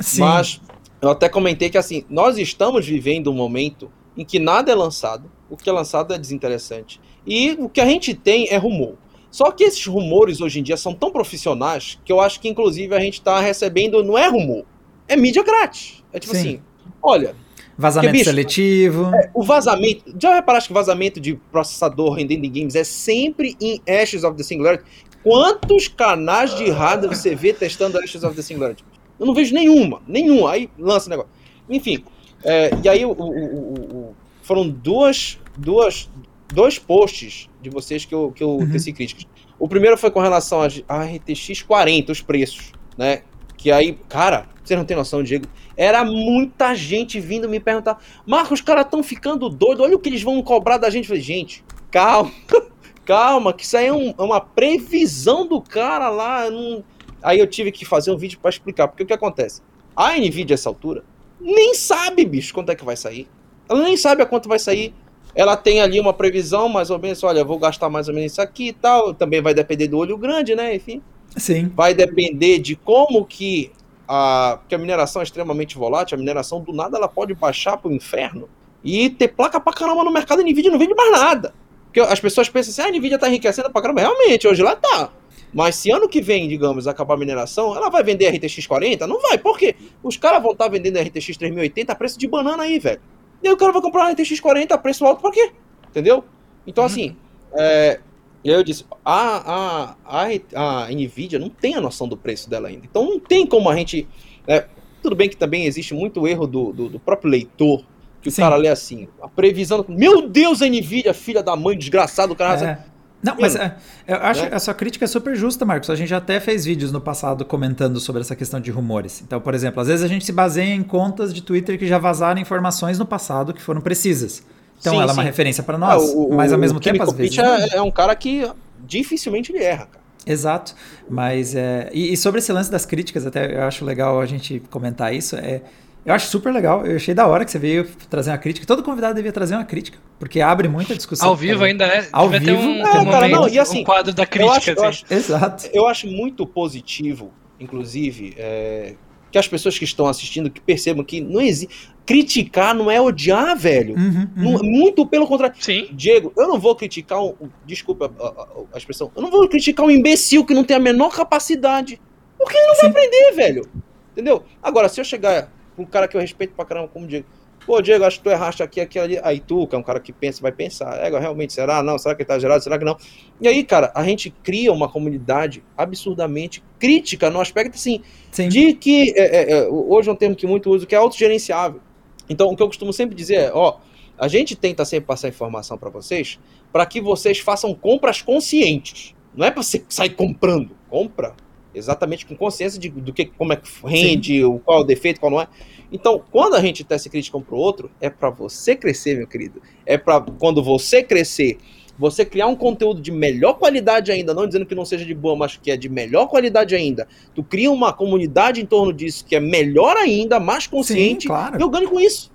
Sim. Mas eu até comentei que, assim, nós estamos vivendo um momento em que nada é lançado, o que é lançado é desinteressante. E o que a gente tem é rumor. Só que esses rumores hoje em dia são tão profissionais que eu acho que, inclusive, a gente está recebendo, não é rumor, é mídia grátis. É tipo Sim. assim, olha, Vazamento bicho, seletivo. É, o vazamento. Já reparaste que vazamento de processador rendendo em games é sempre em Ashes of the Singularity? Quantos canais de hardware você vê testando Ashes of the Singularity? Eu não vejo nenhuma, nenhuma. Aí lança o negócio. Enfim, é, e aí o, o, o, foram duas, duas, dois posts de vocês que eu, que eu uhum. teci críticas. O primeiro foi com relação a RTX 40, os preços, né? Que aí, cara, você não tem noção, Diego. Era muita gente vindo me perguntar: Marcos, os caras estão ficando doidos, olha o que eles vão cobrar da gente. Eu falei, gente, calma, calma, que isso aí é, um, é uma previsão do cara lá. Não... Aí eu tive que fazer um vídeo para explicar, porque o que acontece? A Nvidia, essa altura, nem sabe, bicho, quanto é que vai sair. Ela nem sabe a quanto vai sair. Ela tem ali uma previsão, mais ou menos, olha, vou gastar mais ou menos isso aqui e tal. Também vai depender do olho grande, né? Enfim. Sim. Vai depender de como que a, porque a mineração é extremamente volátil, a mineração do nada ela pode baixar pro inferno e ter placa pra caramba no mercado a Nvidia não vende mais nada. Porque as pessoas pensam assim, ah, a Nvidia tá enriquecendo pra caramba. Realmente, hoje lá tá. Mas se ano que vem, digamos, acabar a mineração, ela vai vender RTX 40? Não vai, por quê? Os caras vão estar tá vendendo RTX 3080 a preço de banana aí, velho. E aí o cara vai comprar uma RTX 40 a preço alto pra quê? Entendeu? Então, uhum. assim, é, e aí eu disse, a, a, a, a Nvidia não tem a noção do preço dela ainda. Então não tem como a gente. É, tudo bem que também existe muito erro do, do, do próprio leitor, que Sim. o cara lê assim, a previsão. Meu Deus, a Nvidia, filha da mãe, desgraçado, o cara. É. Não, mas é, eu acho que a sua crítica é super justa, Marcos. A gente já até fez vídeos no passado comentando sobre essa questão de rumores. Então, por exemplo, às vezes a gente se baseia em contas de Twitter que já vazaram informações no passado que foram precisas. Então sim, ela sim. é uma referência para nós, é, o, mas ao mesmo tempo, às vezes. É, é um cara que dificilmente ele erra, cara. Exato, mas é, e, e, sobre esse lance das críticas, até eu acho legal a gente comentar isso. É, eu acho super legal, eu achei da hora que você veio trazer uma crítica. Todo convidado devia trazer uma crítica, porque abre muita discussão. Ao vivo ainda é. Ao vivo, um, é, um, cara, não, e assim, um quadro da crítica. Eu acho, assim. eu acho, Exato. Eu acho muito positivo, inclusive, é, que as pessoas que estão assistindo que percebam que não existe. Criticar não é odiar, velho. Uhum, uhum. Não, muito pelo contrário. Sim. Diego, eu não vou criticar um. Desculpa a, a, a, expressão. Eu não vou criticar um imbecil que não tem a menor capacidade. Porque ele não Sim. vai aprender, velho. Entendeu? Agora, se eu chegar um cara que eu respeito pra caramba como Diego. Pô, Diego, acho que tu erraste aqui, aqui, ali. Aí tu, que é um cara que pensa, vai pensar. É, realmente, será? Não, será que tá gerado? Será que não? E aí, cara, a gente cria uma comunidade absurdamente crítica no aspecto, assim, Sim. de que é, é, é, hoje é um termo que muito uso, que é autogerenciável. Então, o que eu costumo sempre dizer é, ó, a gente tenta sempre passar informação para vocês para que vocês façam compras conscientes. Não é para você sair comprando. Compra exatamente com consciência de, do que como é que rende, o, qual é o defeito, qual não é. Então, quando a gente testa crítica um pro outro, é para você crescer, meu querido. É para quando você crescer, você criar um conteúdo de melhor qualidade ainda, não dizendo que não seja de boa, mas que é de melhor qualidade ainda. Tu cria uma comunidade em torno disso que é melhor ainda, mais consciente, Sim, claro. e eu ganho com isso.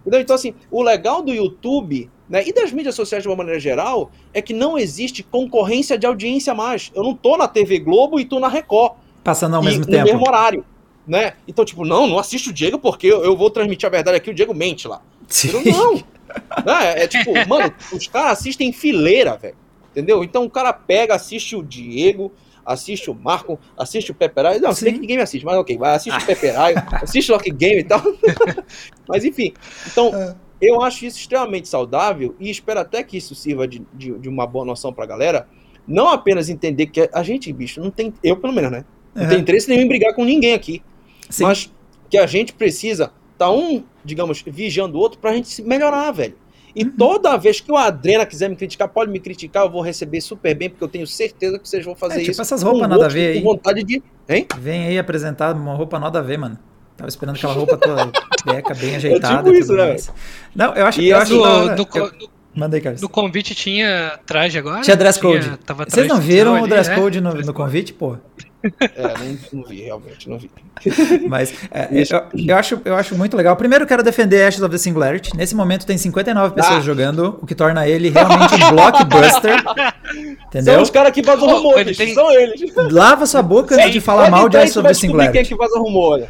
Entendeu? Então, assim, o legal do YouTube né, e das mídias sociais de uma maneira geral é que não existe concorrência de audiência mais. Eu não tô na TV Globo e tô na Record. Passando ao e, mesmo tempo. No mesmo horário. Né? Então, tipo, não, não assiste o Diego porque eu, eu vou transmitir a verdade aqui, o Diego mente lá. Sim. não. não é, é tipo, mano, os caras assistem fileira, velho. Entendeu? Então o cara pega, assiste o Diego, assiste o Marco, assiste o Peperaio. Não, sei que ninguém me assiste, mas ok, vai, assiste o Peperaio, assiste o Lock Game e tal. mas enfim, então é. Eu acho isso extremamente saudável e espero até que isso sirva de, de, de uma boa noção pra galera. Não apenas entender que a gente, bicho, não tem, eu pelo menos, né? Não uhum. tem interesse nenhum em brigar com ninguém aqui. Sim. Mas que a gente precisa tá um, digamos, vigiando o outro pra gente se melhorar, velho. E uhum. toda vez que o Adrena quiser me criticar, pode me criticar, eu vou receber super bem, porque eu tenho certeza que vocês vão fazer é, tipo isso. essas roupas nada a ver aí. Com vontade de. Hein? Vem aí apresentar uma roupa nada a ver, mano. Tava esperando aquela roupa toda beca, bem ajeitada. É tipo isso, né? Não, eu acho, e eu acho do, do, eu... Mandei, Carlos. No convite tinha traje agora? Tinha dress code. Tinha, Vocês não viram o dress code é? no, no convite, pô? É, não, não, vi, realmente, não vi. Mas é, eu, eu, acho, eu acho muito legal. Primeiro, quero defender Ashes of the Singularity. Nesse momento tem 59 pessoas ah. jogando, o que torna ele realmente um blockbuster. entendeu? São os caras que vazam oh, rumores, tem... são eles. Lava sua boca antes de falar mal de Ashes of the Singularity. Quem é que vaza rumor,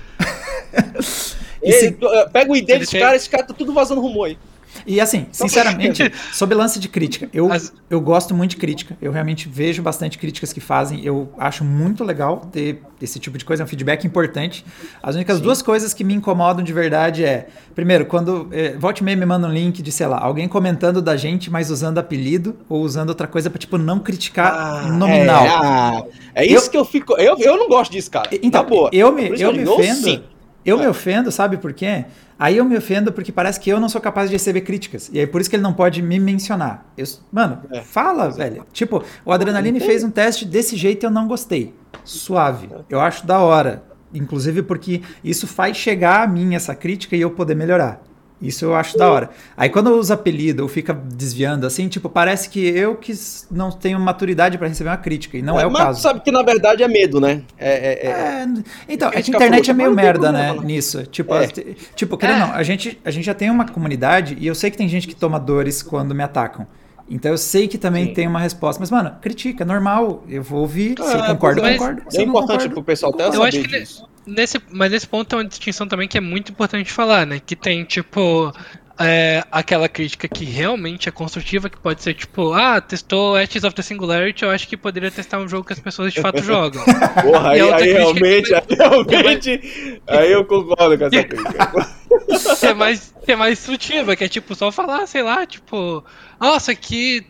Ele, pega o ID dos caras, esses caras estão tudo vazando rumor aí. E assim, sinceramente, sobre lance de crítica, eu, As... eu gosto muito de crítica. Eu realmente vejo bastante críticas que fazem. Eu acho muito legal ter esse tipo de coisa, é um feedback importante. As únicas Sim. duas coisas que me incomodam de verdade é, primeiro, quando é, volte meio me manda um link de, sei lá, alguém comentando da gente, mas usando apelido ou usando outra coisa para tipo não criticar ah, nominal. É, ah, é isso eu, que eu fico, eu, eu não gosto disso, cara. Então, boa. eu me eu, eu me ofendo. Eu me ofendo, sabe por quê? Aí eu me ofendo porque parece que eu não sou capaz de receber críticas. E aí por isso que ele não pode me mencionar. Eu, mano, é, fala, velho. Tipo, o Adrenaline fez um teste desse jeito e eu não gostei. Suave. Eu acho da hora. Inclusive porque isso faz chegar a mim essa crítica e eu poder melhorar. Isso eu acho da hora. Aí quando usa apelido ou fica desviando assim, tipo, parece que eu que não tenho maturidade para receber uma crítica. E não é, é o mas caso. sabe que na verdade é medo, né? É, é, é... é então, a internet é meio merda, né? Nisso. Tipo, é. tipo querendo não, a gente, a gente já tem uma comunidade e eu sei que tem gente que toma dores quando me atacam. Então eu sei que também Sim. tem uma resposta. Mas, mano, critica, é normal. Eu vou ouvir. se eu concordo, eu concordo. É importante pro pessoal até saber acho que disso. Nesse, mas nesse ponto tem uma distinção também que é muito importante falar, né? Que tem, tipo, é, aquela crítica que realmente é construtiva, que pode ser tipo, ah, testou Ashes of the Singularity, eu acho que poderia testar um jogo que as pessoas de fato jogam. Porra, aí, aí realmente, aí, realmente, aí eu concordo com essa crítica. que é mais, que é mais instrutiva, que é tipo, só falar, sei lá, tipo, nossa, que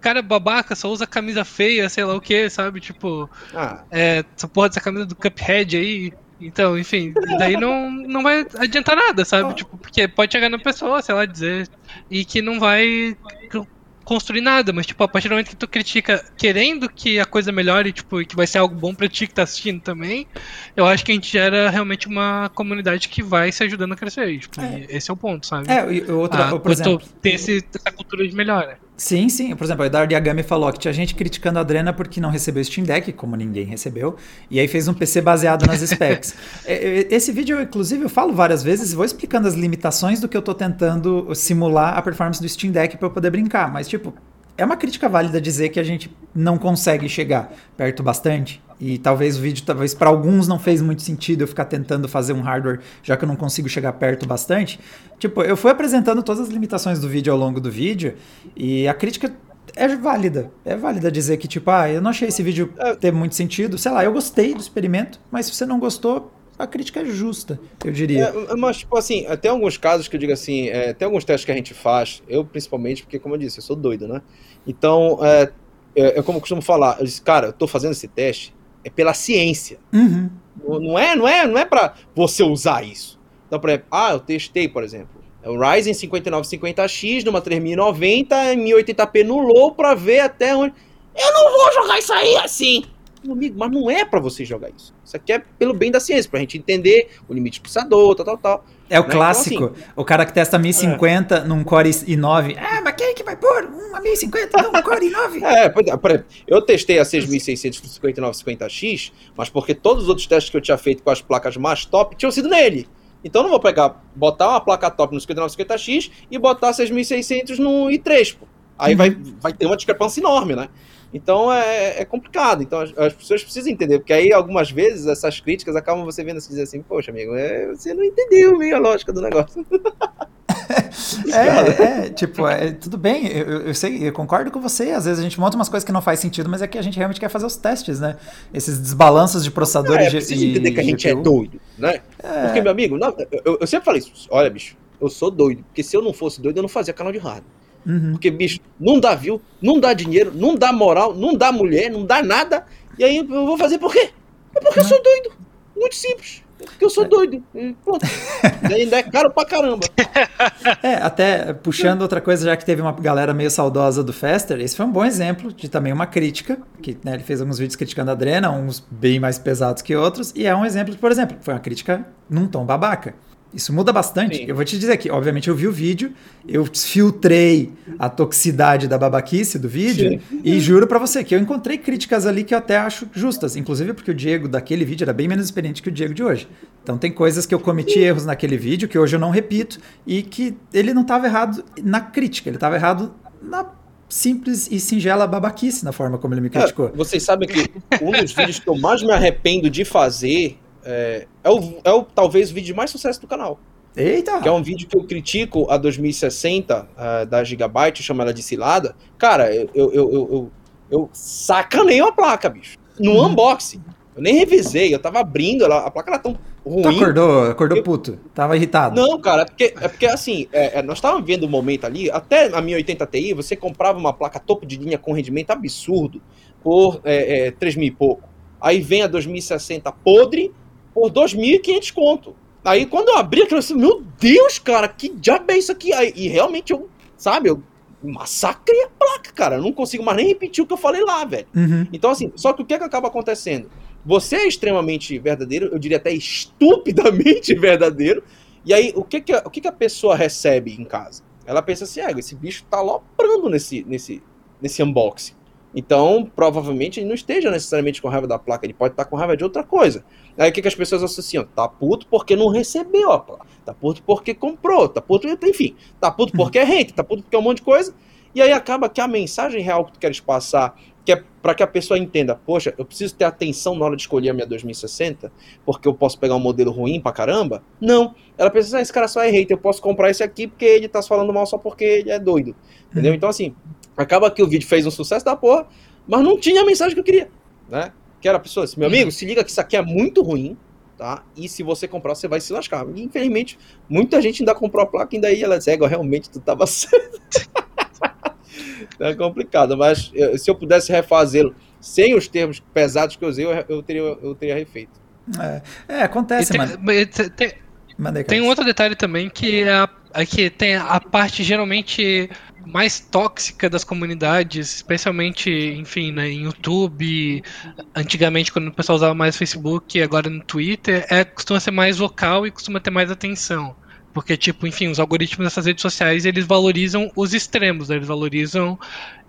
cara babaca, só usa camisa feia, sei lá o que, sabe? Tipo, ah. é, essa porra dessa camisa do Cuphead aí, então, enfim, daí não, não vai adiantar nada, sabe? Tipo, porque pode chegar na pessoa, sei lá, dizer, e que não vai construir nada, mas tipo, a partir do momento que tu critica querendo que a coisa melhore, tipo, e que vai ser algo bom pra ti que tá assistindo também, eu acho que a gente gera realmente uma comunidade que vai se ajudando a crescer. Tipo, é. esse é o ponto, sabe? É, e outra, ah, por exemplo, ter esse, essa cultura de melhora. Sim, sim. Por exemplo, o Eduardo Yagami falou que tinha gente criticando a Adrena porque não recebeu Steam Deck, como ninguém recebeu, e aí fez um PC baseado nas specs. É, é, esse vídeo, inclusive, eu falo várias vezes e vou explicando as limitações do que eu estou tentando simular a performance do Steam Deck para eu poder brincar. Mas, tipo, é uma crítica válida dizer que a gente não consegue chegar perto bastante. E talvez o vídeo, talvez para alguns não fez muito sentido eu ficar tentando fazer um hardware, já que eu não consigo chegar perto bastante. Tipo, eu fui apresentando todas as limitações do vídeo ao longo do vídeo e a crítica é válida. É válida dizer que, tipo, ah, eu não achei esse vídeo é. ter muito sentido. Sei lá, eu gostei do experimento, mas se você não gostou, a crítica é justa, eu diria. É, mas, tipo assim, tem alguns casos que eu digo assim, é, tem alguns testes que a gente faz, eu principalmente, porque, como eu disse, eu sou doido, né? Então, é, é, é como eu costumo falar, eu disse, cara, eu tô fazendo esse teste, é pela ciência. Uhum. Não é, não é, não é para você usar isso. Então, por exemplo, ah, eu testei, por exemplo, é o Ryzen 5950X numa 3090 em 1080p no low para ver até onde. Eu não vou jogar isso aí assim. Meu amigo, mas não é para você jogar isso. Isso aqui é pelo bem da ciência, pra gente entender o limite de processador, tal, tal, tal. É o né? clássico. Então, assim, o cara que testa 1050 é. num Core i9. Ah, mas quem é que vai pôr uma 1050 num Core i9? É, por exemplo, eu testei a 6600 5950X, mas porque todos os outros testes que eu tinha feito com as placas mais top tinham sido nele. Então eu não vou pegar, botar uma placa top no 5950X e botar 6600 no i3, pô. Aí uhum. vai, vai ter uma discrepância enorme, né? Então é, é complicado. Então as, as, pessoas precisam entender, porque aí algumas vezes essas críticas acabam você vendo assim, dizer assim, poxa, amigo, é, você não entendeu meio a lógica do negócio. é, é, tipo, é, tudo bem, eu, eu, sei, eu concordo com você. Às vezes a gente monta umas coisas que não faz sentido, mas é que a gente realmente quer fazer os testes, né? Esses desbalanços de processadores. É, precisa entender que a gente é GPU. é doido, né? É. Porque, meu amigo, não, eu, eu sempre falei isso. Olha, bicho, eu sou doido. Porque se eu não fosse doido, eu não fazia canal de rádio. Uhum. Porque, bicho, não dá view, não dá dinheiro, não dá moral, não dá mulher, não dá nada. E aí eu vou fazer por quê? É porque eu sou doido. Muito simples. Porque eu sou doido. E pronto. e ainda é caro pra caramba. É, até puxando outra coisa, já que teve uma galera meio saudosa do Fester, esse foi um bom exemplo de também uma crítica, que né, ele fez alguns vídeos criticando a Adrena, uns bem mais pesados que outros, e é um exemplo, por exemplo, foi uma crítica num tom babaca. Isso muda bastante. Sim. Eu vou te dizer aqui, obviamente eu vi o vídeo, eu filtrei a toxicidade da babaquice do vídeo e juro pra você que eu encontrei críticas ali que eu até acho justas, inclusive porque o Diego daquele vídeo era bem menos experiente que o Diego de hoje. Então tem coisas que eu cometi erros naquele vídeo que hoje eu não repito e que ele não estava errado na crítica, ele estava errado na simples e singela babaquice na forma como ele me criticou. É, vocês sabem que um dos vídeos que eu mais me arrependo de fazer é, é, o, é o talvez o vídeo de mais sucesso do canal. Eita! Que é um vídeo que eu critico a 2060 uh, da Gigabyte, chamo ela de cilada. Cara, eu, eu, eu, eu, eu sacanei a placa, bicho. No Uhum. unboxing. Eu nem revisei, eu tava abrindo, ela, a placa era tão ruim. Tu acordou, acordou Eu- puto, tava irritado. Não, cara, é porque, é porque assim, é, é, nós estávamos vendo um momento ali, até a 1080 Ti, você comprava uma placa topo de linha com rendimento absurdo por é, é, 3 mil e pouco. Aí vem a 2060 podre por 2.500 conto. Aí quando eu abri aquilo, eu disse, meu Deus, cara, que diabo é isso aqui? Aí, e realmente eu, sabe, eu massacrei a placa, cara. Eu não consigo mais nem repetir o que eu falei lá, velho. Uhum. Então, assim, só que o que, é que acaba acontecendo? Você é extremamente verdadeiro, eu diria até estupidamente verdadeiro, e aí o que, que, a, o que, que a pessoa recebe em casa? Ela pensa assim, ah, esse bicho tá loprando nesse, nesse, nesse unboxing. Então, provavelmente, ele não esteja necessariamente com raiva da placa, ele pode estar com raiva de outra coisa. Aí o que, que as pessoas associam? Tá puto porque não recebeu a placa, tá puto porque comprou, tá puto, enfim, tá puto porque é rente, tá puto porque é um monte de coisa, e aí acaba que a mensagem real que tu queres passar que é para que a pessoa entenda, poxa, eu preciso ter atenção na hora de escolher a minha 2060, porque eu posso pegar um modelo ruim pra caramba? Não. Ela pensa, ah, esse cara só é hater, eu posso comprar esse aqui porque ele tá falando mal só porque ele é doido. Entendeu? Então, assim, acaba que o vídeo fez um sucesso da porra, mas não tinha a mensagem que eu queria, né? Que era a pessoa assim, meu amigo, se liga que isso aqui é muito ruim, tá? E se você comprar, você vai se lascar. E, infelizmente, muita gente ainda comprou a placa e ainda aí ela diz, égua, realmente tu tava certo. é complicado, mas se eu pudesse refazê-lo sem os termos pesados que eu usei, eu, eu teria, eu teria refeito. É, é, acontece, tem, mano. mas tem- Mandei, tem um outro detalhe também que é, a, é que tem a parte geralmente mais tóxica das comunidades, especialmente, enfim, né, em YouTube, antigamente quando o pessoal usava mais Facebook, agora no Twitter, é costuma ser mais vocal e costuma ter mais atenção. Porque, tipo, enfim, os algoritmos dessas redes sociais, eles valorizam os extremos, né? eles valorizam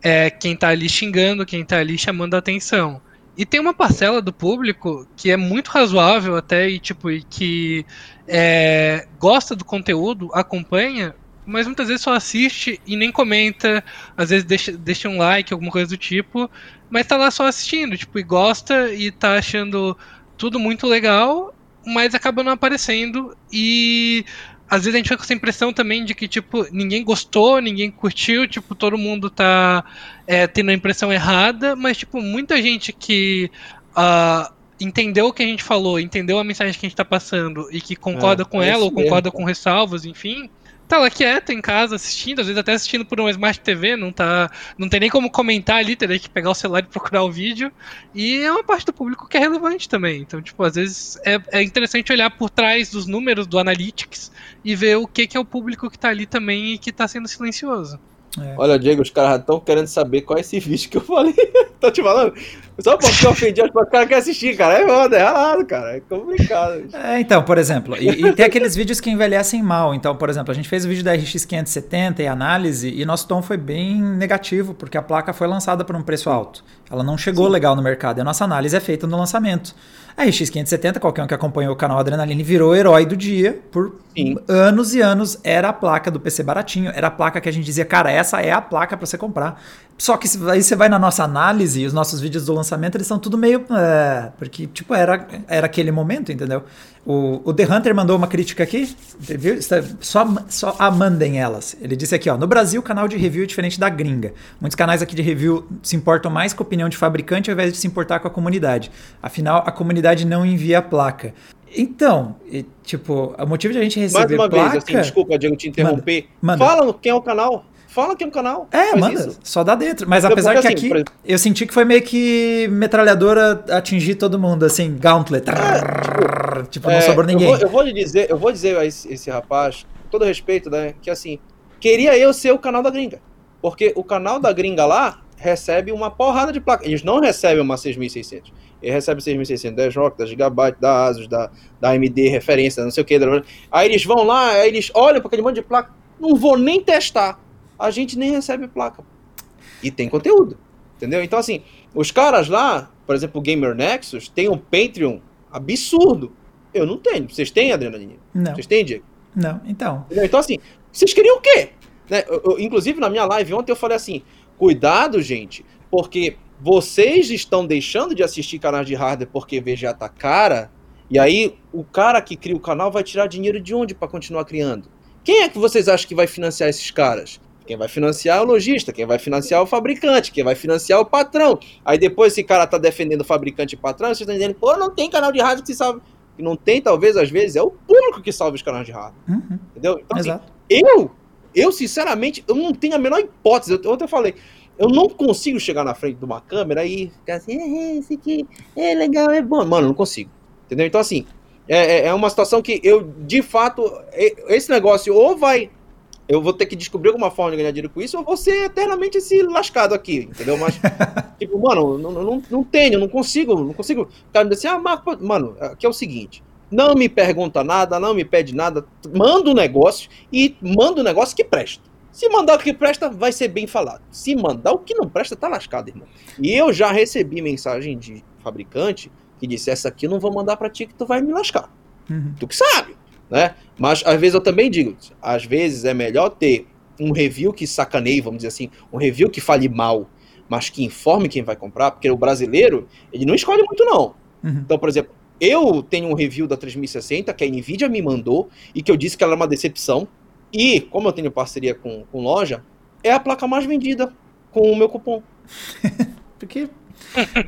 é, quem tá ali xingando, quem tá ali chamando a atenção. E tem uma parcela do público que é muito razoável até e tipo e que é, gosta do conteúdo, acompanha, mas muitas vezes só assiste e nem comenta, às vezes deixa, deixa um like, alguma coisa do tipo, mas tá lá só assistindo, tipo, e gosta e tá achando tudo muito legal, mas acaba não aparecendo e às vezes a gente fica com essa impressão também de que, tipo, ninguém gostou, ninguém curtiu, tipo, todo mundo tá é, tendo a impressão errada, mas, tipo, muita gente que ah, entendeu o que a gente falou, entendeu a mensagem que a gente tá passando e que concorda É, com é ela ou concorda mesmo, com ressalvas, enfim. Tá lá quieta em casa assistindo, às vezes até assistindo por uma Smart TV, não tá, não tem nem como comentar ali, teria que pegar o celular e procurar o vídeo. E é uma parte do público que é relevante também. Então, tipo, às vezes é, é interessante olhar por trás dos números do Analytics e ver o que, que é o público que tá ali também e que tá sendo silencioso. Olha, Diego, os caras estão querendo saber qual é esse vídeo que eu falei. Tô te falando. Só porque eu ofendi, acho que os caras querem assistir, cara. É foda, é errado, cara. É complicado. É, então, por exemplo, e, e tem aqueles vídeos que envelhecem mal. Então, por exemplo, a gente fez o vídeo da RX 570 e análise e nosso tom foi bem negativo, porque a placa foi lançada por um preço alto. Ela não chegou Sim. legal no mercado e a nossa análise é feita no lançamento. A RX 570, qualquer um que acompanhou o canal Adrenaline, virou herói do dia por Sim. anos e anos. Era a placa do PC baratinho, era a placa que a gente dizia, cara, essa é a placa para você comprar. Só que aí você vai na nossa análise e os nossos vídeos do lançamento, eles são tudo meio. é, porque, tipo, era, era aquele momento, entendeu? O, o The Hunter mandou uma crítica aqui, viu? Está- Só, só a mandem elas. Ele disse aqui, ó, no Brasil o canal de review é diferente da gringa. Muitos canais aqui de review se importam mais com a opinião de fabricante ao invés de se importar com a comunidade. Afinal, a comunidade não envia a placa. Então, e, tipo, o motivo de a gente Mais receber uma placa... vez, assim, desculpa, Diego, te interromper. Manda. Fala no quem é o canal. Fala quem é o canal. É, manda, isso. só dá dentro. Mas Porque, apesar que assim, aqui exemplo- eu senti que foi meio que metralhadora atingir todo mundo, assim, gauntlet. tipo, não É, sobrou ninguém. Eu vou, eu vou lhe dizer, eu vou dizer a esse, esse rapaz, com todo respeito, né, que assim, queria eu ser o canal da gringa. Porque o canal da gringa lá recebe uma porrada de placa. Eles não recebem uma 6600. ele recebe 6.600 da ROC, da Gigabyte, da Asus, da, da AMD, referência, não sei o que. Aí eles vão lá, aí eles olham para aquele monte de placa, não vou nem testar. A gente nem recebe placa. E tem conteúdo, entendeu? Então, assim, os caras lá, por exemplo, o Gamer Nexus, tem um Patreon absurdo. Eu não tenho. Vocês têm, Adrenalina? Não. Vocês têm, Diego? Não, então. Entendeu? Então, assim, vocês queriam o quê? Né? Eu, eu, inclusive, na minha live ontem eu falei assim: cuidado, gente, porque vocês estão deixando de assistir canais de hardware porque VGA tá cara, e aí o cara que cria o canal vai tirar dinheiro de onde para continuar criando? Quem é que vocês acham que vai financiar esses caras? Quem vai financiar é o lojista, quem vai financiar é o fabricante, quem vai financiar é o patrão. Aí depois esse cara tá defendendo o fabricante e patrão, vocês estão dizendo, pô, não tem canal de rádio que salve. Que não tem, talvez, às vezes, é o público que salva os canais de rádio. Uhum. Entendeu? Então, assim, Exato. eu, eu, sinceramente, eu não tenho a menor hipótese. Eu, ontem eu falei, eu não consigo chegar na frente de uma câmera e ficar assim, "É, esse aqui é legal, é bom. Mano, eu não consigo. Entendeu? Então, assim, é, é- é uma situação que eu, de fato, é- esse negócio ou vai. Eu vou ter que descobrir alguma forma de ganhar dinheiro com isso, ou vou ser eternamente esse lascado aqui, entendeu? Mas, tipo, mano, não, não, não tenho, não consigo, não consigo. O cara me diz assim, ah, Marco, pô", mano, aqui é o seguinte. Não me pergunta nada, não me pede nada, manda um negócio e manda um negócio que presta. Se mandar o que presta, vai ser bem falado. Se mandar o que não presta, tá lascado, irmão. E eu já recebi mensagem de fabricante que disse: essa aqui eu não vou mandar pra ti que tu vai me lascar. Uhum. Tu que sabe, né? Mas às vezes eu também digo: às vezes é melhor ter um review que sacaneie, vamos dizer assim, um review que fale mal, mas que informe quem vai comprar, porque o brasileiro, ele não escolhe muito, não. Uhum. Então, por exemplo, eu tenho um review da 3060 que a Nvidia me mandou e que eu disse que ela é uma decepção. E, como eu tenho parceria com, com loja, é a placa mais vendida com o meu cupom. Porque.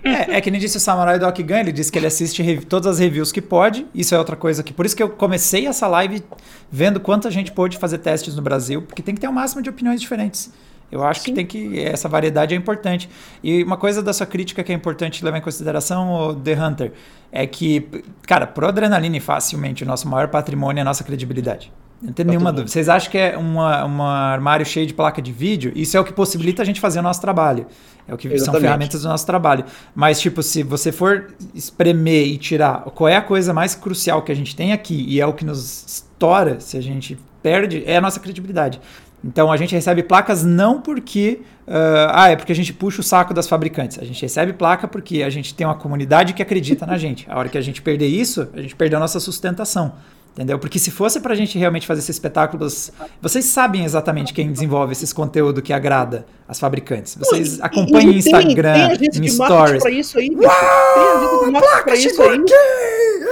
É, é que nem disse o Samurai Doc Gun, ele disse que ele assiste todas as reviews que pode. Isso é outra coisa que. Por isso que eu comecei essa live vendo quanta gente pôde fazer testes no Brasil, porque tem que ter o máximo de opiniões diferentes. Eu acho que Sim. tem que. Essa variedade é importante. E uma coisa da sua crítica que é importante levar em consideração, o The Hunter, é que, cara, pro Adrenaline, facilmente, o nosso maior patrimônio é a nossa credibilidade. Não tem Pra nenhuma mundo. dúvida. Vocês acham que é uma armário cheio de placa de vídeo? Isso é o que possibilita a gente fazer o nosso trabalho. É o que são Exatamente. ferramentas do nosso trabalho. Mas, tipo, se você for espremer e tirar qual é a coisa mais crucial que a gente tem aqui e é o que nos estoura se a gente perde, é a nossa credibilidade. Então a gente recebe placas não porque. ah, ah, é porque a gente puxa o saco das fabricantes. A gente recebe placa porque a gente tem uma comunidade que acredita na gente. A hora que a gente perder isso, a gente perdeu a nossa sustentação. Entendeu? Porque se fosse pra gente realmente fazer esses espetáculos. Vocês sabem exatamente quem desenvolve esses conteúdos que agrada as fabricantes. Vocês acompanham E em tem- Instagram, tem agência em de marketing stories. pra isso aí, bicho. Tem agência pra isso aí.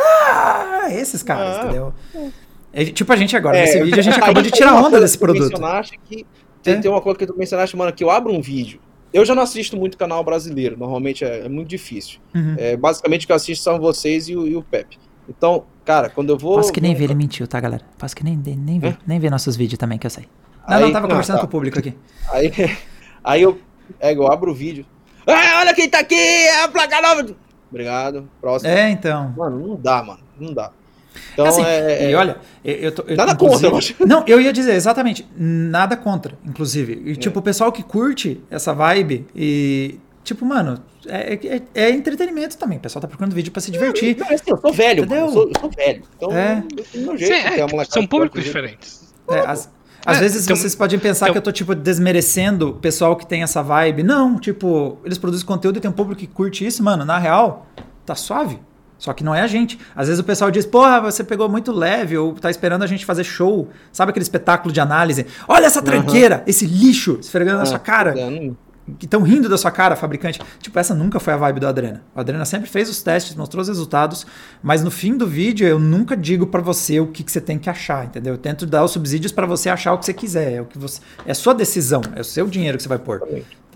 Ah, esses caras, Ah. entendeu? É, tipo a gente agora, É, nesse vídeo a gente aí acabou de tem tirar onda desse produto. que tem, É. tem uma coisa que tu mencionaste, mano, que eu abro um vídeo. Eu já não assisto muito canal brasileiro, normalmente é, é muito difícil. Uhum. É, basicamente o que eu assisto são vocês e o, e o Pepe. Então, cara, quando eu vou. Posso que nem ver, ele mentiu, tá, galera? Posso que nem, nem ver, nem ver nossos vídeos também, que eu sei. Não, Aí- não, tava não, conversando tá. com o público aqui. Aí, aí eu, é, eu abro o vídeo. Ah, olha quem tá aqui! É a placa nova! Obrigado. Próximo. É, então. Mano, não dá, mano. Não dá. Então, assim, é, e olha, eu, tô. eu- Nada contra, eu acho. Não, eu ia dizer, exatamente. Nada contra, inclusive. E, tipo, o pessoal que curte essa vibe e. Tipo, mano, é, é- é entretenimento também. O pessoal tá procurando vídeo pra se divertir. Não, assim, eu sou velho, mano. Entendeu? Eu sou, eu sou velho. Então, É. eu meu jeito. Sim, é, molecada são públicos diferentes. É, às, É, vezes então- vocês podem pensar então- que eu tô, tipo, desmerecendo o pessoal que tem essa vibe. Não, tipo, eles produzem conteúdo e tem um público que curte isso, mano. Na real, tá suave. Só que não é a gente. Às vezes o pessoal diz, porra, você pegou muito leve, ou tá esperando a gente fazer show. Sabe aquele espetáculo de análise? Olha essa tranqueira, esse lixo esfregando na Ah, sua cara. é, não- Que estão rindo da sua cara, fabricante. Tipo, essa nunca foi a vibe do Adrena. O Adrena sempre fez os testes, mostrou os resultados, mas no fim do vídeo eu nunca digo pra você o que, que você tem que achar, entendeu? Eu tento dar os subsídios pra você achar o que você quiser. É o que você, é sua decisão, é o seu dinheiro que você vai pôr.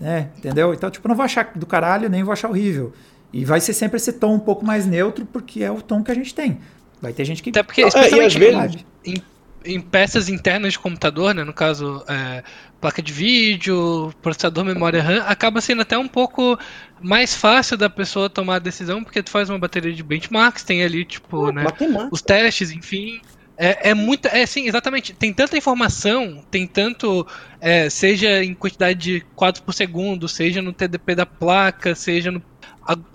É, entendeu? Então, tipo, não vou achar do caralho, nem vou achar horrível. E vai ser sempre esse tom um pouco mais neutro, porque é o tom que a gente tem. Vai ter gente que. Até porque, Não, é, e às especialmente vezes- em, peças internas de computador, né, no caso, é, placa de vídeo, processador, memória RAM, acaba sendo até um pouco mais fácil da pessoa tomar a decisão, porque tu faz uma bateria de benchmarks, tem ali, tipo, né, Matemática. os testes, enfim. É, é muito. É sim, exatamente. Tem tanta informação, tem tanto. é, seja em quantidade de quadros por segundo, seja no TDP da placa, seja no.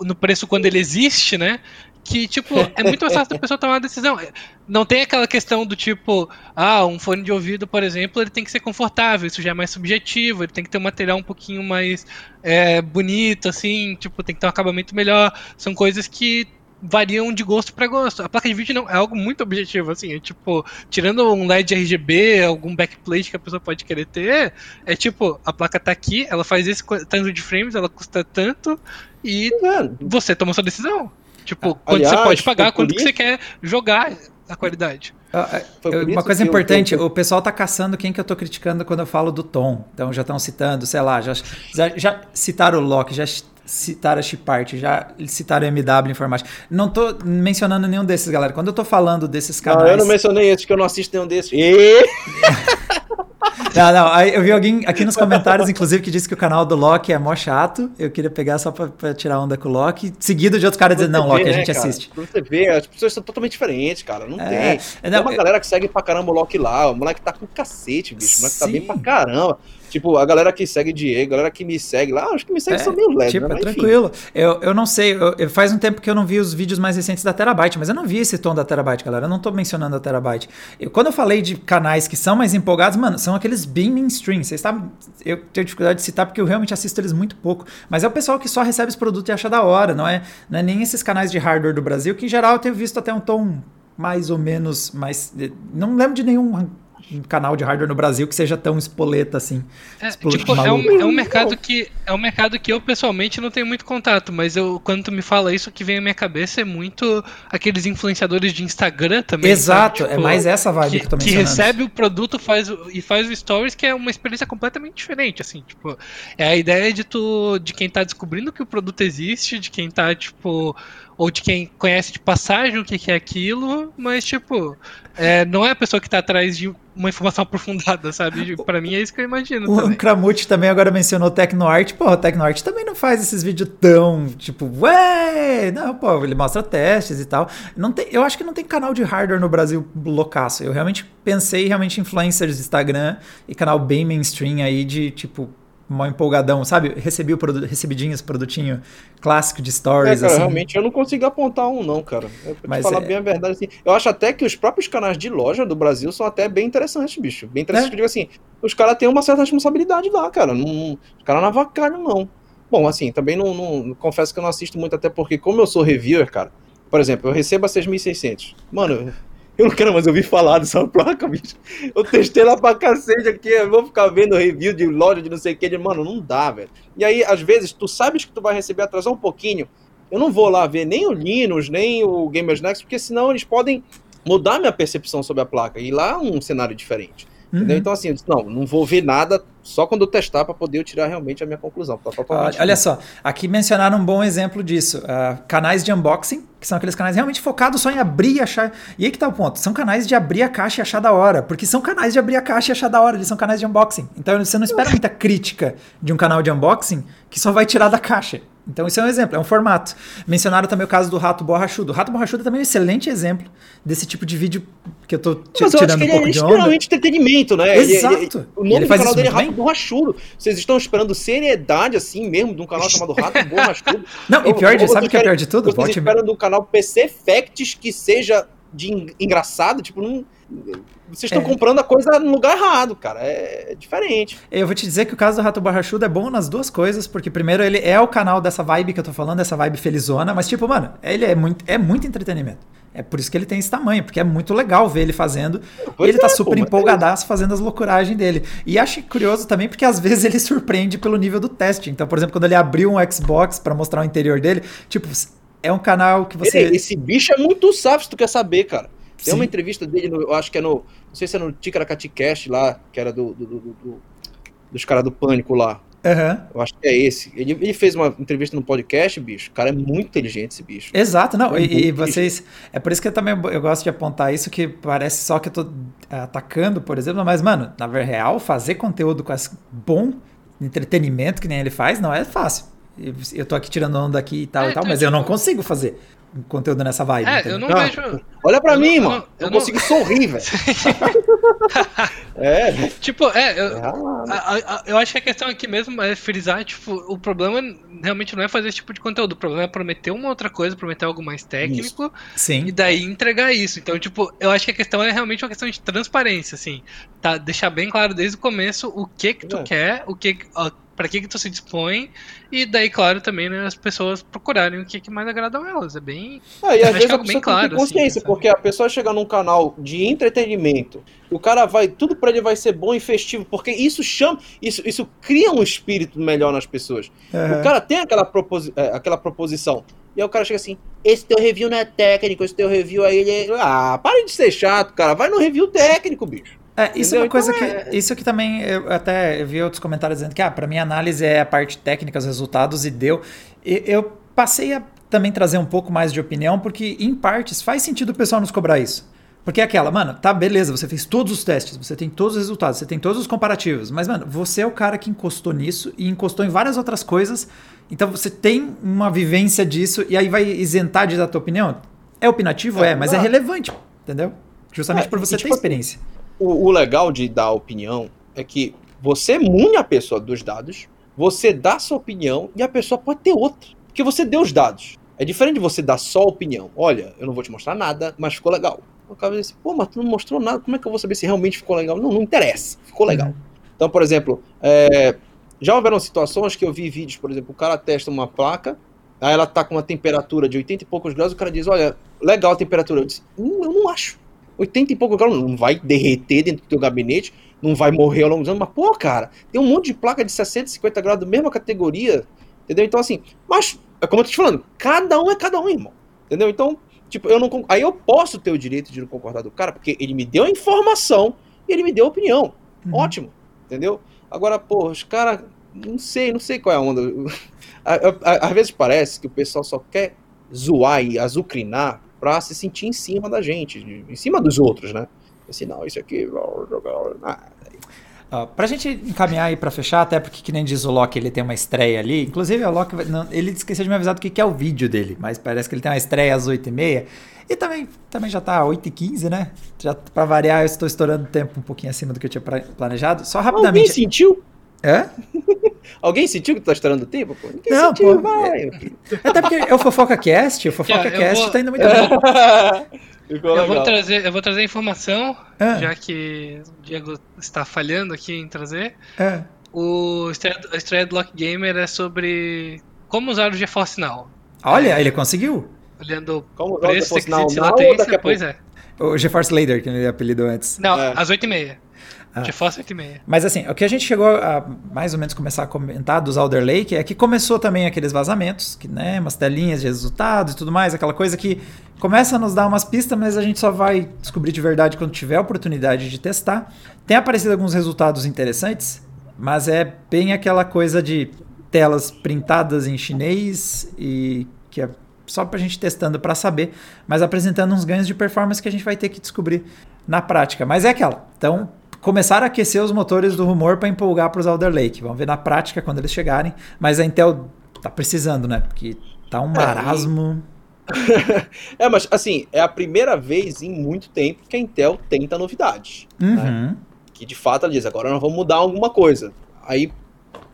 no preço quando ele existe, né? Que, tipo, é muito mais fácil da pessoa tomar uma decisão. Não tem aquela questão do tipo, ah, um fone de ouvido, por exemplo, ele tem que ser confortável, isso já é mais subjetivo, ele tem que ter um material um pouquinho mais é, bonito, assim, tipo, tem que ter um acabamento melhor. São coisas que variam de gosto para gosto. A placa de vídeo não é algo muito objetivo, assim, é tipo, tirando um LED RGB, algum backplate que a pessoa pode querer ter, é tipo, a placa tá aqui, ela faz esse tanto de frames, ela custa tanto, e você toma sua decisão. Tipo, ah, quando aliás, você pode pagar, quando que você quer jogar a qualidade. Ah, é, uma coisa importante, o pessoal tá caçando quem que eu tô criticando quando eu falo do tom. Então já estão citando, sei lá, já, já, já citaram o Loki, já citaram a Chipart, já citaram a MW Informática. Não tô mencionando nenhum desses, galera. Quando eu tô falando desses canais... Não, eu não mencionei esses, que eu não assisto nenhum desses. E... Não, não, eu vi alguém aqui nos comentários, inclusive, que disse que o canal do Loki é mó chato. Eu queria pegar só pra, pra tirar onda com o Loki. Seguido de outros caras dizendo, não, Loki, né, a gente cara? assiste. Pra você ver, as pessoas são totalmente diferentes, cara. Não é, tem. É, não, tem uma eu... galera que segue pra caramba o Loki lá. O moleque tá com cacete, bicho. O moleque Sim. tá bem pra caramba. Tipo, a galera que segue Diego, a galera que me segue lá, acho que me segue é, são meio leve, tipo, né? É tranquilo. Eu, eu não sei, eu, eu, faz um tempo que eu não vi os vídeos mais recentes da Terabyte, mas eu não vi esse tom da Terabyte, galera. Eu não tô mencionando a Terabyte. Eu, quando eu falei de canais que são mais empolgados, mano, são aqueles bem mainstream. Vocês sabem, eu tenho dificuldade de citar porque eu realmente assisto eles muito pouco. Mas é o pessoal que só recebe esse produto e acha da hora, não é, não é nem esses canais de hardware do Brasil, que em geral eu tenho visto até um tom mais ou menos mais. Não lembro de nenhum um canal de hardware no Brasil que seja tão espoleta assim. É, tipo, é, um, é um mercado que é um mercado que eu pessoalmente não tenho muito contato, mas eu quando tu me fala isso, o que vem à minha cabeça é muito aqueles influenciadores de Instagram também. Exato, é tipo, mais essa vibe que, que eu tô mencionando. Que recebe o produto faz, e faz o stories, que é uma experiência completamente diferente, assim, tipo, é a ideia de tu de quem tá descobrindo que o produto existe, de quem tá tipo ou de quem conhece de passagem o que, que é aquilo, mas tipo, é, não é a pessoa que está atrás de uma informação aprofundada, sabe? Para mim é isso que eu imagino. O também. Kramut também agora mencionou Tecnoart. Pô, o Tecnoart também não faz esses vídeos tão, tipo, ué! Não, pô, ele mostra testes e tal. Não tem, eu acho que não tem canal de hardware no Brasil loucaço. Eu realmente pensei realmente influencers Instagram e canal bem mainstream aí de, tipo, mó empolgadão, sabe? Recebi o produto, recebidinho esse produtinho clássico de stories. É, cara, assim. realmente eu não consigo apontar um, não, cara. Eu, pra Mas falar é... bem a verdade, assim. Eu acho até que os próprios canais de loja do Brasil são até bem interessantes, bicho. Bem interessantes, é. eu digo assim, os caras têm uma certa responsabilidade lá, cara. Não, os caras não avacalham, não. Bom, assim, também não, não, Confesso que eu não assisto muito, até porque, como eu sou reviewer, cara, por exemplo, eu recebo a 6.600. Mano, eu não quero mais ouvir falar dessa placa, bicho. Eu testei lá pra cacete aqui, eu vou ficar vendo review de loja de não sei o que, de, mano, não dá, velho. E aí, às vezes, tu sabes que tu vai receber atrasar um pouquinho. Eu não vou lá ver nem o Linux, nem o Gamers Next, porque senão eles podem mudar minha percepção sobre a placa. E lá é um cenário diferente. Uhum. Então, assim, eu disse, não, não vou ver nada só quando eu testar para poder eu tirar realmente a minha conclusão. Tá olha, olha só, aqui mencionaram um bom exemplo disso. Uh, canais de unboxing, que são aqueles canais realmente focados só em abrir e achar. E aí que tá o ponto. São canais de abrir a caixa e achar da hora. Porque são canais de abrir a caixa e achar da hora. Eles são canais de unboxing. Então você não espera muita crítica de um canal de unboxing que só vai tirar da caixa. Então, isso é um exemplo, é um formato. Mencionaram também o caso do Rato Borrachudo. O Rato Borrachudo é também um excelente exemplo desse tipo de vídeo que eu tô Mas tirando eu um pouco é de onda. literalmente entretenimento, né? Exato. Ele, ele, o nome do canal dele é Rato Borrachudo. Vocês estão esperando seriedade, assim mesmo, de um canal chamado Rato Borrachudo? Não, e pior, de, sabe o que é pior de tudo? Vocês esperam de um canal PC Facts que seja de engraçado, tipo, não... Vocês estão é. comprando a coisa no lugar errado, cara. É diferente. Eu vou te dizer que o caso do Rato Borrachudo é bom nas duas coisas, porque primeiro ele é o canal dessa vibe que eu tô falando, dessa vibe felizona, mas tipo, mano, ele é muito, é muito entretenimento. É por isso que ele tem esse tamanho, porque é muito legal ver ele fazendo. Pois e ele tá é, tá super pô, empolgadaço é fazendo as loucuragens dele. E acho curioso também, porque às vezes ele surpreende pelo nível do teste. Então, por exemplo, quando ele abriu um Xbox para mostrar o interior dele, tipo, é um canal que você. Esse bicho é muito safo, se tu quer saber, cara. Tem Sim. uma entrevista dele, no, eu acho que é no. Não sei se é no Ticaracati Cast lá, que era do, do, do, do dos caras do Pânico lá. Uhum. Eu acho que é esse. Ele, ele, fez uma entrevista no podcast, bicho. O cara é muito inteligente, esse bicho. Exato, não. É e, e vocês. É por isso que eu também eu gosto de apontar isso, que parece só que eu tô é, atacando, por exemplo, mas, mano, na verdade, real, fazer conteúdo com esse bom entretenimento que nem ele faz, não é fácil. Eu tô aqui tirando onda aqui e tal é, e tal, mas eu não consigo fazer conteúdo nessa vibe. É, entendeu? eu não ah, vejo. Olha pra eu mim, não, mano. Eu, eu não consigo sorrir, velho. é. Tipo, é. Eu, a, a, eu acho que a questão aqui mesmo é frisar, tipo, o problema realmente não é fazer esse tipo de conteúdo. O problema é prometer uma outra coisa, prometer algo mais técnico. Isso. Sim. E daí entregar isso. Então, tipo, eu acho que a questão é realmente uma questão de transparência, assim. Tá, deixar bem claro desde o começo o que que tu é. quer, o que para que que tu se dispõe e daí claro também né, as pessoas procurarem o que, que mais agrada a elas é bem é, e às vezes a pessoa bem claro tem consciência assim, porque a pessoa chega num canal de entretenimento o cara vai tudo para ele vai ser bom e festivo porque isso chama isso, isso cria um espírito melhor nas pessoas uhum. o cara tem aquela, proposi é, aquela proposição e aí o cara chega assim, esse teu review não é técnico, esse teu review aí, ele... É, ah, para de ser chato, cara, vai no review técnico, bicho. É, isso Entendeu? é uma coisa então, que. É... Isso que também eu até vi outros comentários dizendo que, ah, para mim a análise é a parte técnica, os resultados, e deu. E, eu passei a também trazer um pouco mais de opinião, porque em partes faz sentido o pessoal nos cobrar isso. Porque é aquela, mano, tá, beleza, você fez todos os testes, você tem todos os resultados, você tem todos os comparativos, mas, mano, você é o cara que encostou nisso e encostou em várias outras coisas, então você tem uma vivência disso e aí vai isentar de dar a tua opinião? É opinativo? É, é mas é relevante, entendeu? Justamente é, por você ter tipo, assim, experiência o, o legal de dar opinião é que você mune a pessoa dos dados, você dá sua opinião e a pessoa pode ter outra. Porque você deu os dados. É diferente de você dar só opinião. Olha, eu não vou te mostrar nada, mas ficou legal. O cara diz assim, pô, mas tu não mostrou nada, como é que eu vou saber se realmente ficou legal? Não, não interessa, ficou legal. Uhum. Então, por exemplo, é, já houveram situações que eu vi vídeos, por exemplo, o cara testa uma placa, aí ela tá com uma temperatura de 80 e poucos graus, o cara diz, olha, legal a temperatura. Eu disse, hum, eu não acho. 80 e pouco graus, não vai derreter dentro do teu gabinete, não vai morrer ao longo dos anos, mas, pô, cara, tem um monte de placa de 60, 50 graus da mesma categoria, entendeu? Então, assim, mas, é como eu tô te falando, cada um é cada um, irmão, entendeu? Então, tipo, eu não, aí eu posso ter o direito de não concordar do cara, porque ele me deu a informação e ele me deu a opinião, uhum. ótimo, entendeu? Agora, pô, os caras, não sei, não sei qual é a onda, às vezes parece que o pessoal só quer zoar e azucrinar para se sentir em cima da gente, em cima dos outros, né? Assim, não, isso aqui. Uh, pra gente encaminhar aí pra fechar, até porque, que nem diz o Loki, ele tem uma estreia ali. Inclusive, o Loki, não, ele esqueceu de me avisar do que, que é o vídeo dele, mas parece que ele tem uma estreia às 8h30. E também, também já tá 8h15, né? Já pra variar, eu estou estourando o tempo um pouquinho acima do que eu tinha planejado. Só rapidamente. Alguém sentiu? É? Alguém sentiu que tá estourando tempo? Pô? Ninguém não, sentiu, pô. Vai. Até porque é o Fofoca Cast, o Fofoca yeah, Cast vou... tá indo muito bem. eu vou, trazer, eu vou trazer informação, é. já que o Diego está falhando aqui em trazer. É. O a estreia do Lock Gamer é sobre como usar o GeForce Now. Olha, é, ele conseguiu. Olhando o preço, requisitos e latência, pois é. O GeForce Later, que ele apelidou antes. Não, é. às 8h30. Ah. De Fossa 8 e meia. Mas assim, o que a gente chegou a mais ou menos começar a comentar dos Alder Lake é que começou também aqueles vazamentos, que, né, umas telinhas de resultados e tudo mais, aquela coisa que começa a nos dar umas pistas, mas a gente só vai descobrir de verdade quando tiver a oportunidade de testar. Tem aparecido alguns resultados interessantes, mas é bem aquela coisa de telas printadas em chinês e que é só para a gente testando para saber, mas apresentando uns ganhos de performance que a gente vai ter que descobrir na prática. Mas é aquela. Então, começaram a aquecer os motores do rumor para empolgar para os Alder Lake. Vamos ver na prática quando eles chegarem. Mas a Intel tá precisando, né? Porque tá um é, marasmo. É, mas assim, é a primeira vez em muito tempo que a Intel tenta novidades. Né? Uhum. Né? Que de fato ela diz, agora nós vamos mudar alguma coisa. Aí,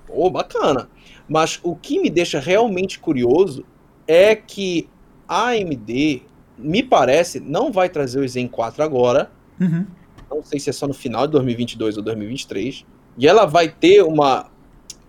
pô, bacana. Mas o que me deixa realmente curioso é que a AMD, me parece, não vai trazer o Zen 4 agora. Uhum não sei se é só no final de 2022 ou 2023, e ela vai ter uma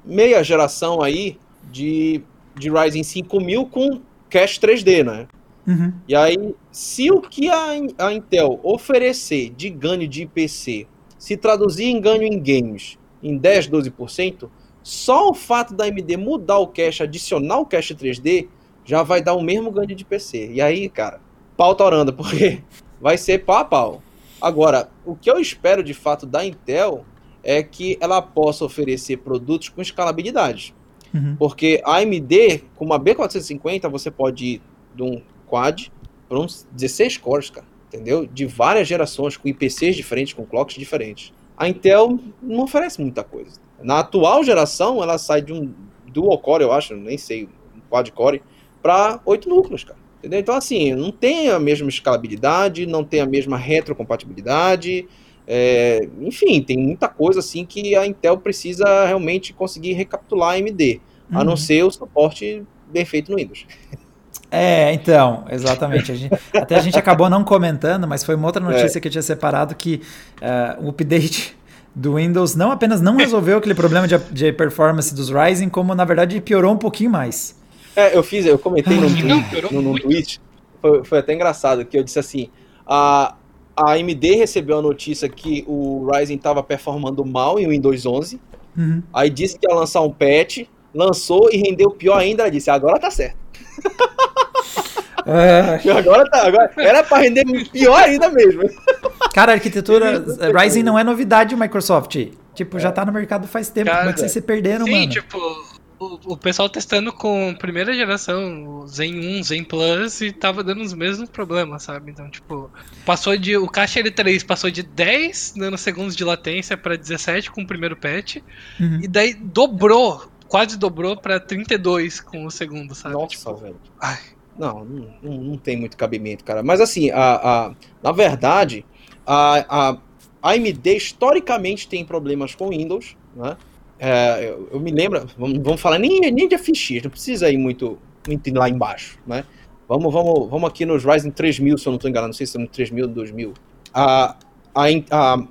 meia geração aí de, de Ryzen 5000 com cache 3D, né? Uhum. E aí, se o que a, a Intel oferecer de ganho de IPC se traduzir em ganho em games em 10, 12%, só o fato da AMD mudar o cache, adicionar o cache 3D, já vai dar o mesmo ganho de IPC. E aí, cara, pau torando, porque vai ser pau a pau. Agora, o que eu espero de fato da Intel é que ela possa oferecer produtos com escalabilidade. Uhum. Porque a AMD, com uma B450, você pode ir de um quad para uns 16 cores, cara. Entendeu? De várias gerações, com IPCs diferentes, com clocks diferentes. A Intel não oferece muita coisa. Na atual geração, ela sai de um dual core, eu acho, nem sei, um quad core, para 8 núcleos, cara. Entendeu? Então, assim, não tem a mesma escalabilidade, não tem a mesma retrocompatibilidade. É, enfim, tem muita coisa assim que a Intel precisa realmente conseguir recapitular a AMD. a não ser o suporte bem feito no Windows. É, então, exatamente. A gente, até a gente acabou não comentando, mas foi uma outra notícia é. que eu tinha separado que uh, o update do Windows não apenas não resolveu aquele problema de, de, performance dos Ryzen, como na verdade piorou um pouquinho mais. É, eu fiz, eu comentei no, tweet, no, no tweet, foi, foi, até engraçado, que eu disse assim, a, a AMD recebeu a notícia que o Ryzen estava performando mal em Windows 11, uhum. aí disse que ia lançar um patch, lançou e rendeu pior ainda, ela disse, agora tá certo. É. Agora tá, agora era para render pior ainda mesmo. Cara, a arquitetura Ryzen não é novidade Microsoft. Tipo, é. já tá no mercado faz tempo. Cara, Como é que vocês se perderam, sim, mano? tipo, o, o, pessoal testando com primeira geração, o Zen 1, Zen Plus, e tava dando os mesmos problemas, sabe? Então, tipo, passou de. O caixa L3 passou de 10 nanosegundos de latência para 17 com o primeiro patch, uhum. e daí dobrou quase dobrou para 32 com o segundo, sabe? Nossa, tipo, velho. Ai. Não, não, não, tem muito cabimento, cara. Mas assim, a, a, na verdade, a, a AMD historicamente tem problemas com Windows, né? É, eu, eu, me lembro, vamos, vamos falar nem, nem de FX, não precisa ir muito, muito lá embaixo, né? Vamos, vamos, vamos aqui nos Ryzen 3000, se eu não estou enganado, não sei se são 3000 ou 2000. A, a, a,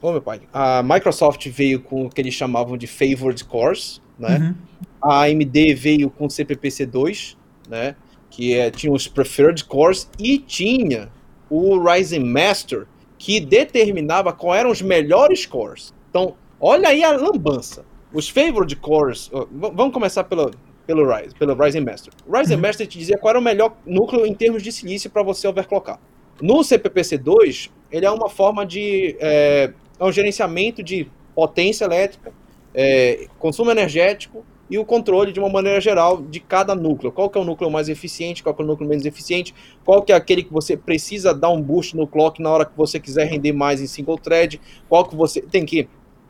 oh, meu pai, a Microsoft veio com o que eles chamavam de Favored Cores, né? Uhum. A AMD veio com CPPC2, né? Que é, tinha os Preferred Cores e tinha o Ryzen Master, que determinava quais eram os melhores cores. Então, olha aí a lambança. Os Favored Cores, vamos começar pelo, pelo, Ryzen, pelo Ryzen Master. O Ryzen uhum. Master te dizia qual era o melhor núcleo em termos de silício para você overclockar. No CPPC2, ele é uma forma de. É, é um gerenciamento de potência elétrica é, consumo energético e o controle de uma maneira geral de cada núcleo. Qual que é o núcleo mais eficiente, qual que é o núcleo menos eficiente, qual que é aquele que você precisa dar um boost no clock na hora que você quiser render mais em single thread, qual que você tem que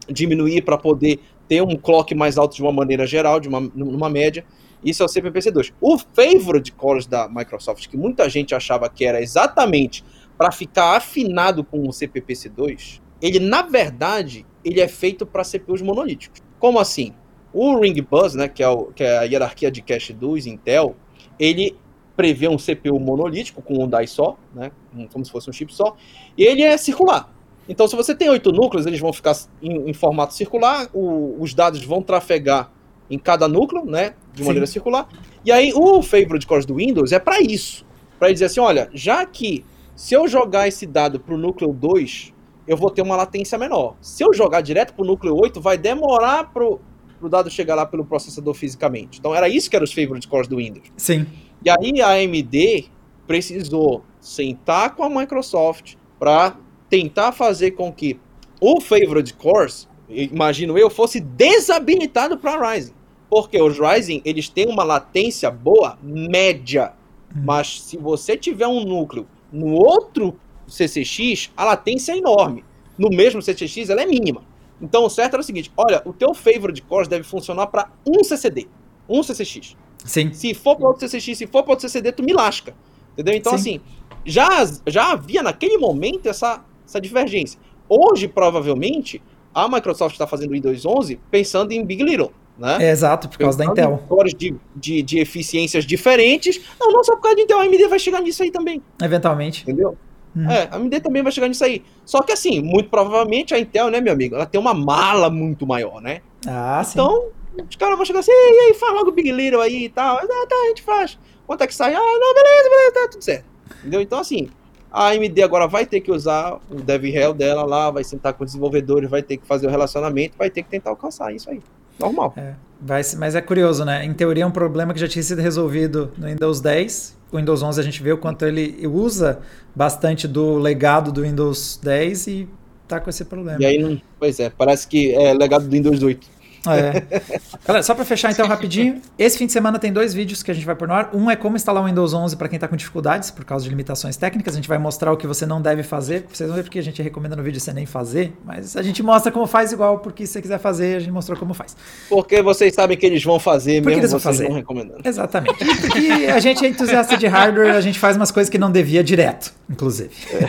diminuir para poder ter um clock mais alto de uma maneira geral, de uma numa média. Isso é o CPPC2. O favorite cores da Microsoft, que muita gente achava que era exatamente para ficar afinado com o CPPC2, ele na verdade ele é feito para CPUs monolíticos. Como assim? O Ring Bus, né, que é, o, que é a hierarquia de cache dos Intel, ele prevê um CPU monolítico com um die só, né, como se fosse um chip só, e ele é circular. Então, se você tem oito núcleos, eles vão ficar em, em formato circular, o, os dados vão trafegar em cada núcleo, né, de maneira Sim. circular. E aí, o favorite cores do Windows é para isso, para dizer assim, olha, já que se eu jogar esse dado para o núcleo 2, eu vou ter uma latência menor. Se eu jogar direto para o núcleo 8, vai demorar para o dado chegar lá pelo processador fisicamente. Então era isso que eram os favorite cores do Windows. Sim. E aí a AMD precisou sentar com a Microsoft para tentar fazer com que o favorite cores, imagino eu, fosse desabilitado para Ryzen. Porque os Ryzen, eles têm uma latência boa, média. Hum. Mas se você tiver um núcleo no outro CCX, a latência é enorme. No mesmo CCX, ela é mínima. Então, o certo era o seguinte: olha, o teu favorite cores deve funcionar para um CCD, um CCX. Sim. Se for para outro CCX, se for para outro CCD, tu me lasca. Entendeu? Então, Sim. assim, já, já havia naquele momento essa, essa divergência. Hoje, provavelmente, a Microsoft está fazendo o Windows 11 pensando em Big Little. Né? É, exato, por causa pensando da Intel. Cores de, de, de eficiências diferentes. Não, não só por causa da Intel, a AMD vai chegar nisso aí também. Eventualmente. Entendeu? Hum. É, a AMD também vai chegar nisso aí. Só que assim, muito provavelmente a Intel, né, meu amigo, ela tem uma mala muito maior, né? Ah, então, sim. os caras vão chegar assim, e aí, faz logo o Big Little aí e tal. Ah, tá, a gente faz. Quanto é que sai? Ah, não, beleza, beleza, tá tudo certo. Entendeu? Então, assim, a AMD agora vai ter que usar o DevRel dela lá, vai sentar com os desenvolvedores, vai ter que fazer o relacionamento, vai ter que tentar alcançar isso aí. Normal. É, vai, mas é curioso, né? Em teoria é um problema que já tinha sido resolvido no Windows 10, o Windows 11 a gente vê o quanto ele usa bastante do legado do Windows 10 e tá com esse problema. E aí, pois é, parece que é legado do Windows 8. É. Galera, só para fechar então rapidinho, esse fim de semana tem dois vídeos que a gente vai pôr no ar. Um é como instalar o Windows 11 para quem está com dificuldades por causa de limitações técnicas. A gente vai mostrar o que você não deve fazer. Vocês vão ver porque a gente recomenda no vídeo você nem fazer, mas a gente mostra como faz igual, porque se você quiser fazer, a gente mostrou como faz. Porque vocês sabem que eles vão fazer porque mesmo eles vão vocês fazer. recomendando. Exatamente. porque a gente é entusiasta de hardware, a gente faz umas coisas que não devia direto. inclusive. É.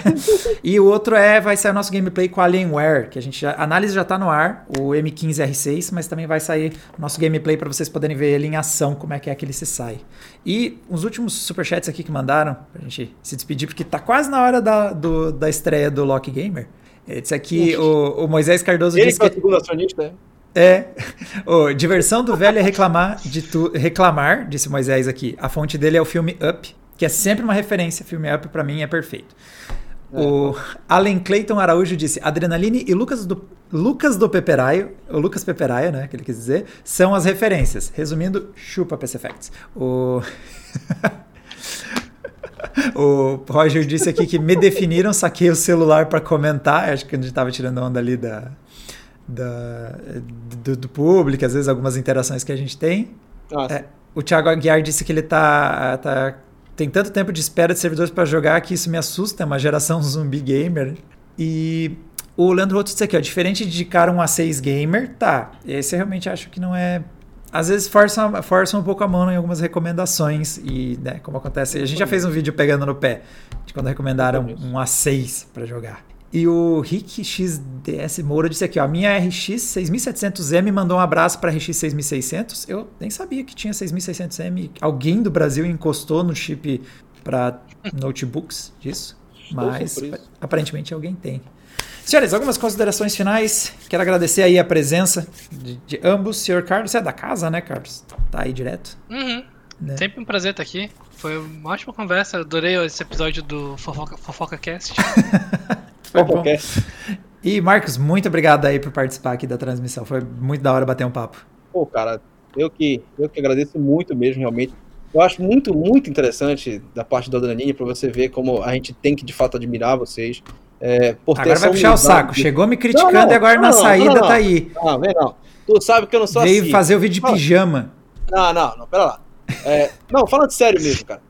e o outro é, vai sair o nosso gameplay com Alienware, que a gente já, a análise já está no ar, o M15R6, mas também vai sair o nosso gameplay para vocês poderem ver ele em ação, como é que é que ele se sai. E os últimos superchats aqui que mandaram, pra gente se despedir, porque tá quase na hora da, do, da estreia do Lock Gamer. Esse aqui, o, o, Moisés Cardoso ele disse que... Ele é o segundo acionista, né? É. Oh, diversão do velho é reclamar de tu, reclamar, disse Moisés aqui. A fonte dele é o filme Up, que é sempre uma referência. Filme Up para mim é perfeito. O Allen Clayton Araújo disse: Adrenaline e Lucas do Lucas do Peperaio, o Lucas Peperaio, né, que ele quis dizer, são as referências. Resumindo, chupa PC. O O Roger disse aqui que me definiram, saquei o celular para comentar. Acho que a gente estava tirando onda ali da, da, do, do, público, às vezes algumas interações que a gente tem. É, o Thiago Aguiar disse que ele tá, tá tem tanto tempo de espera de servidores para jogar que isso me assusta, é uma geração zumbi gamer. E o Leandro Roto disse aqui, ó, diferente de indicar um A6 gamer, tá. Esse eu realmente acho que não é às vezes força, força um pouco a mão em algumas recomendações e, né, como acontece, a gente já fez um vídeo pegando no pé de quando recomendaram um A6 para jogar. E o Rick XDS Moura disse aqui, ó, a minha RX 6700M mandou um abraço para RX 6600. Eu nem sabia que tinha 6600M. Alguém do Brasil encostou no chip para notebooks disso, mas aparentemente alguém tem. Senhores, algumas considerações finais. Quero agradecer aí a presença de, de ambos. Senhor Carlos, você é da casa, né, Carlos? Tá aí direto. Uhum. Né? Sempre um prazer estar aqui. Foi uma ótima conversa. Adorei esse episódio do Fofoca, Fofoca Cast. Foi bom. E Marcos, muito obrigado aí por participar aqui da transmissão. Foi muito da hora bater um papo. Pô, cara, eu que, eu que agradeço muito mesmo, realmente. Eu acho muito, muito interessante da parte da Danine para você ver como a gente tem que de fato admirar vocês. É, agora vai puxar o saco. De... Chegou me criticando não, não, e agora não, na saída tá aí. Não, vem não. Tu sabe que eu não sou Veio assim. fazer o vídeo de pijama. Não, não, não, pera lá. É, não, falando sério mesmo, cara.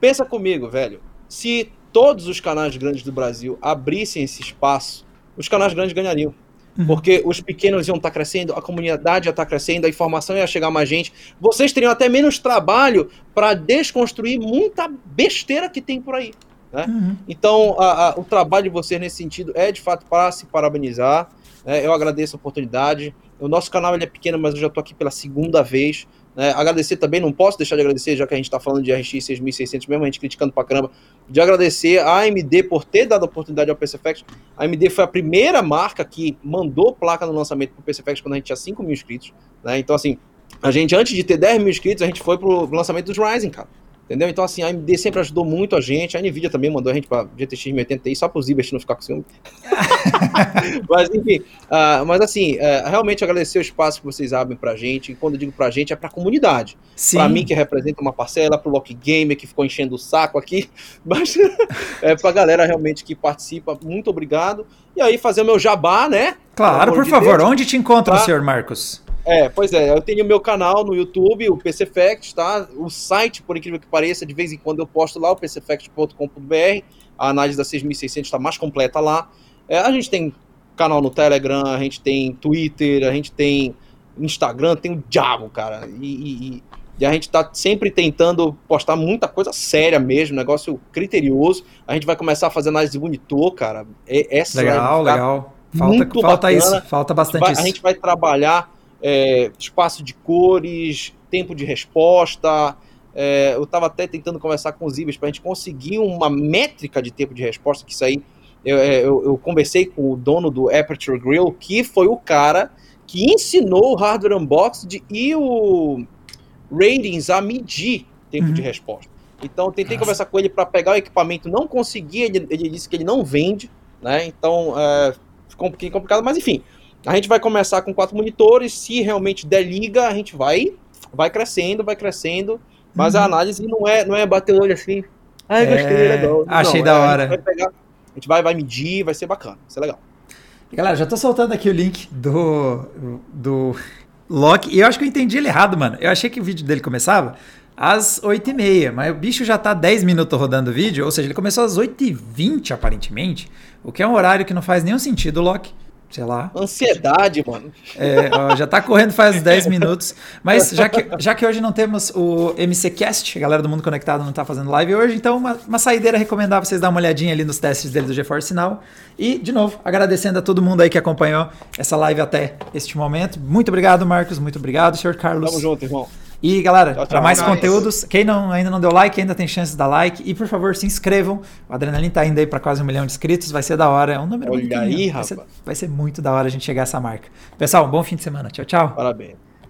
Pensa comigo, velho. Se todos os canais grandes do Brasil abrissem esse espaço, os canais grandes ganhariam. Uhum. Porque os pequenos iam estar tá crescendo, a comunidade ia estar tá crescendo, a informação ia chegar mais gente. Vocês teriam até menos trabalho para desconstruir muita besteira que tem por aí. Né? Uhum. Então, a, a, o trabalho de vocês nesse sentido é de fato para se parabenizar. Né? Eu agradeço a oportunidade. O nosso canal ele é pequeno, mas eu já estou aqui pela segunda vez. Né? Agradecer também, não posso deixar de agradecer, já que a gente está falando de RX 6600, mesmo a gente criticando pra caramba, de agradecer a AMD por ter dado a oportunidade ao PC Effects. A AMD foi a primeira marca que mandou placa no lançamento para o PC Effects quando a gente tinha 5 mil inscritos. Né? Então, assim, a gente, antes de ter 10 mil inscritos, a gente foi pro lançamento dos Ryzen, cara. Entendeu? Então, assim, a AMD sempre ajudou muito a gente. A Nvidia também mandou a gente para GTX 1080 Ti só para os Ibers não ficar com ciúme. mas, enfim, uh, mas assim, uh, realmente agradecer o espaço que vocês abrem pra gente. E quando eu digo pra gente, é pra comunidade. Para mim, que representa uma parcela, pro Lock Gamer, que ficou enchendo o saco aqui. Mas é pra galera realmente que participa, muito obrigado. E aí, fazer o meu jabá, né? Claro, por de favor. Deus, Onde te encontra, tá? senhor Marcos? É, pois é, eu tenho meu canal no YouTube, o PC Facts, tá? O site, por incrível que pareça, de vez em quando eu posto lá, o pcfacts.com.br. A análise da 6600 está mais completa lá. É, a gente tem canal no Telegram, a gente tem Twitter, a gente tem Instagram, tem o diabo, cara. E, e, e, a gente tá sempre tentando postar muita coisa séria mesmo, negócio criterioso. A gente vai começar a fazer análise de monitor, cara. É, essa legal, legal. Falta, falta isso, falta bastante a vai, isso. A gente vai trabalhar é, espaço de cores, tempo de resposta. É, eu estava até tentando conversar com os IBES para a gente conseguir uma métrica de tempo de resposta, que isso aí eu, é, eu, eu, conversei com o dono do Aperture Grill, que foi o cara que ensinou o Hardware Unboxed e o Ratings a medir tempo uhum. de resposta. Então eu tentei Nossa. conversar com ele para pegar o equipamento, não consegui, ele, ele, disse que ele não vende, né? Então é, ficou um pouquinho complicado, mas enfim, a gente vai começar com quatro monitores, se realmente der liga, a gente vai vai crescendo, vai crescendo, mas uhum. a análise não é não é bater o olho assim. Ai, gostei, é... legal. Achei não, da é, hora. A gente, vai pegar, a gente vai, vai medir, vai ser bacana, vai ser legal. Galera, já tô soltando aqui o link do do Loki, e eu acho que eu entendi ele errado, mano. Eu achei que o vídeo dele começava às 8h30, mas o bicho já tá 10 minutos rodando o vídeo, ou seja, ele começou às 8h20 aparentemente, o que é um horário que não faz nenhum sentido, Loki. Sei lá. Ansiedade, mano. É, ó, já tá correndo faz 10 minutos. Mas já que, já que hoje não temos o MCCast, a galera do Mundo Conectado não tá fazendo live hoje, então uma, uma saideira recomendar vocês dar uma olhadinha ali nos testes dele do GeForce Now. E, de novo, agradecendo a todo mundo aí que acompanhou essa live até este momento. Muito obrigado, Marcos. Muito obrigado, senhor Carlos. Tamo junto, irmão. E galera, para mais conteúdos, quem não, ainda não deu like, ainda tem chance de dar like. E por favor, se inscrevam. O Adrenalin tá indo aí para quase um milhão de inscritos. Vai ser da hora. É um número Olha aí, vai rapaz. ser, vai ser muito da hora a gente chegar a essa marca. Pessoal, um bom fim de semana. Tchau, tchau. Parabéns.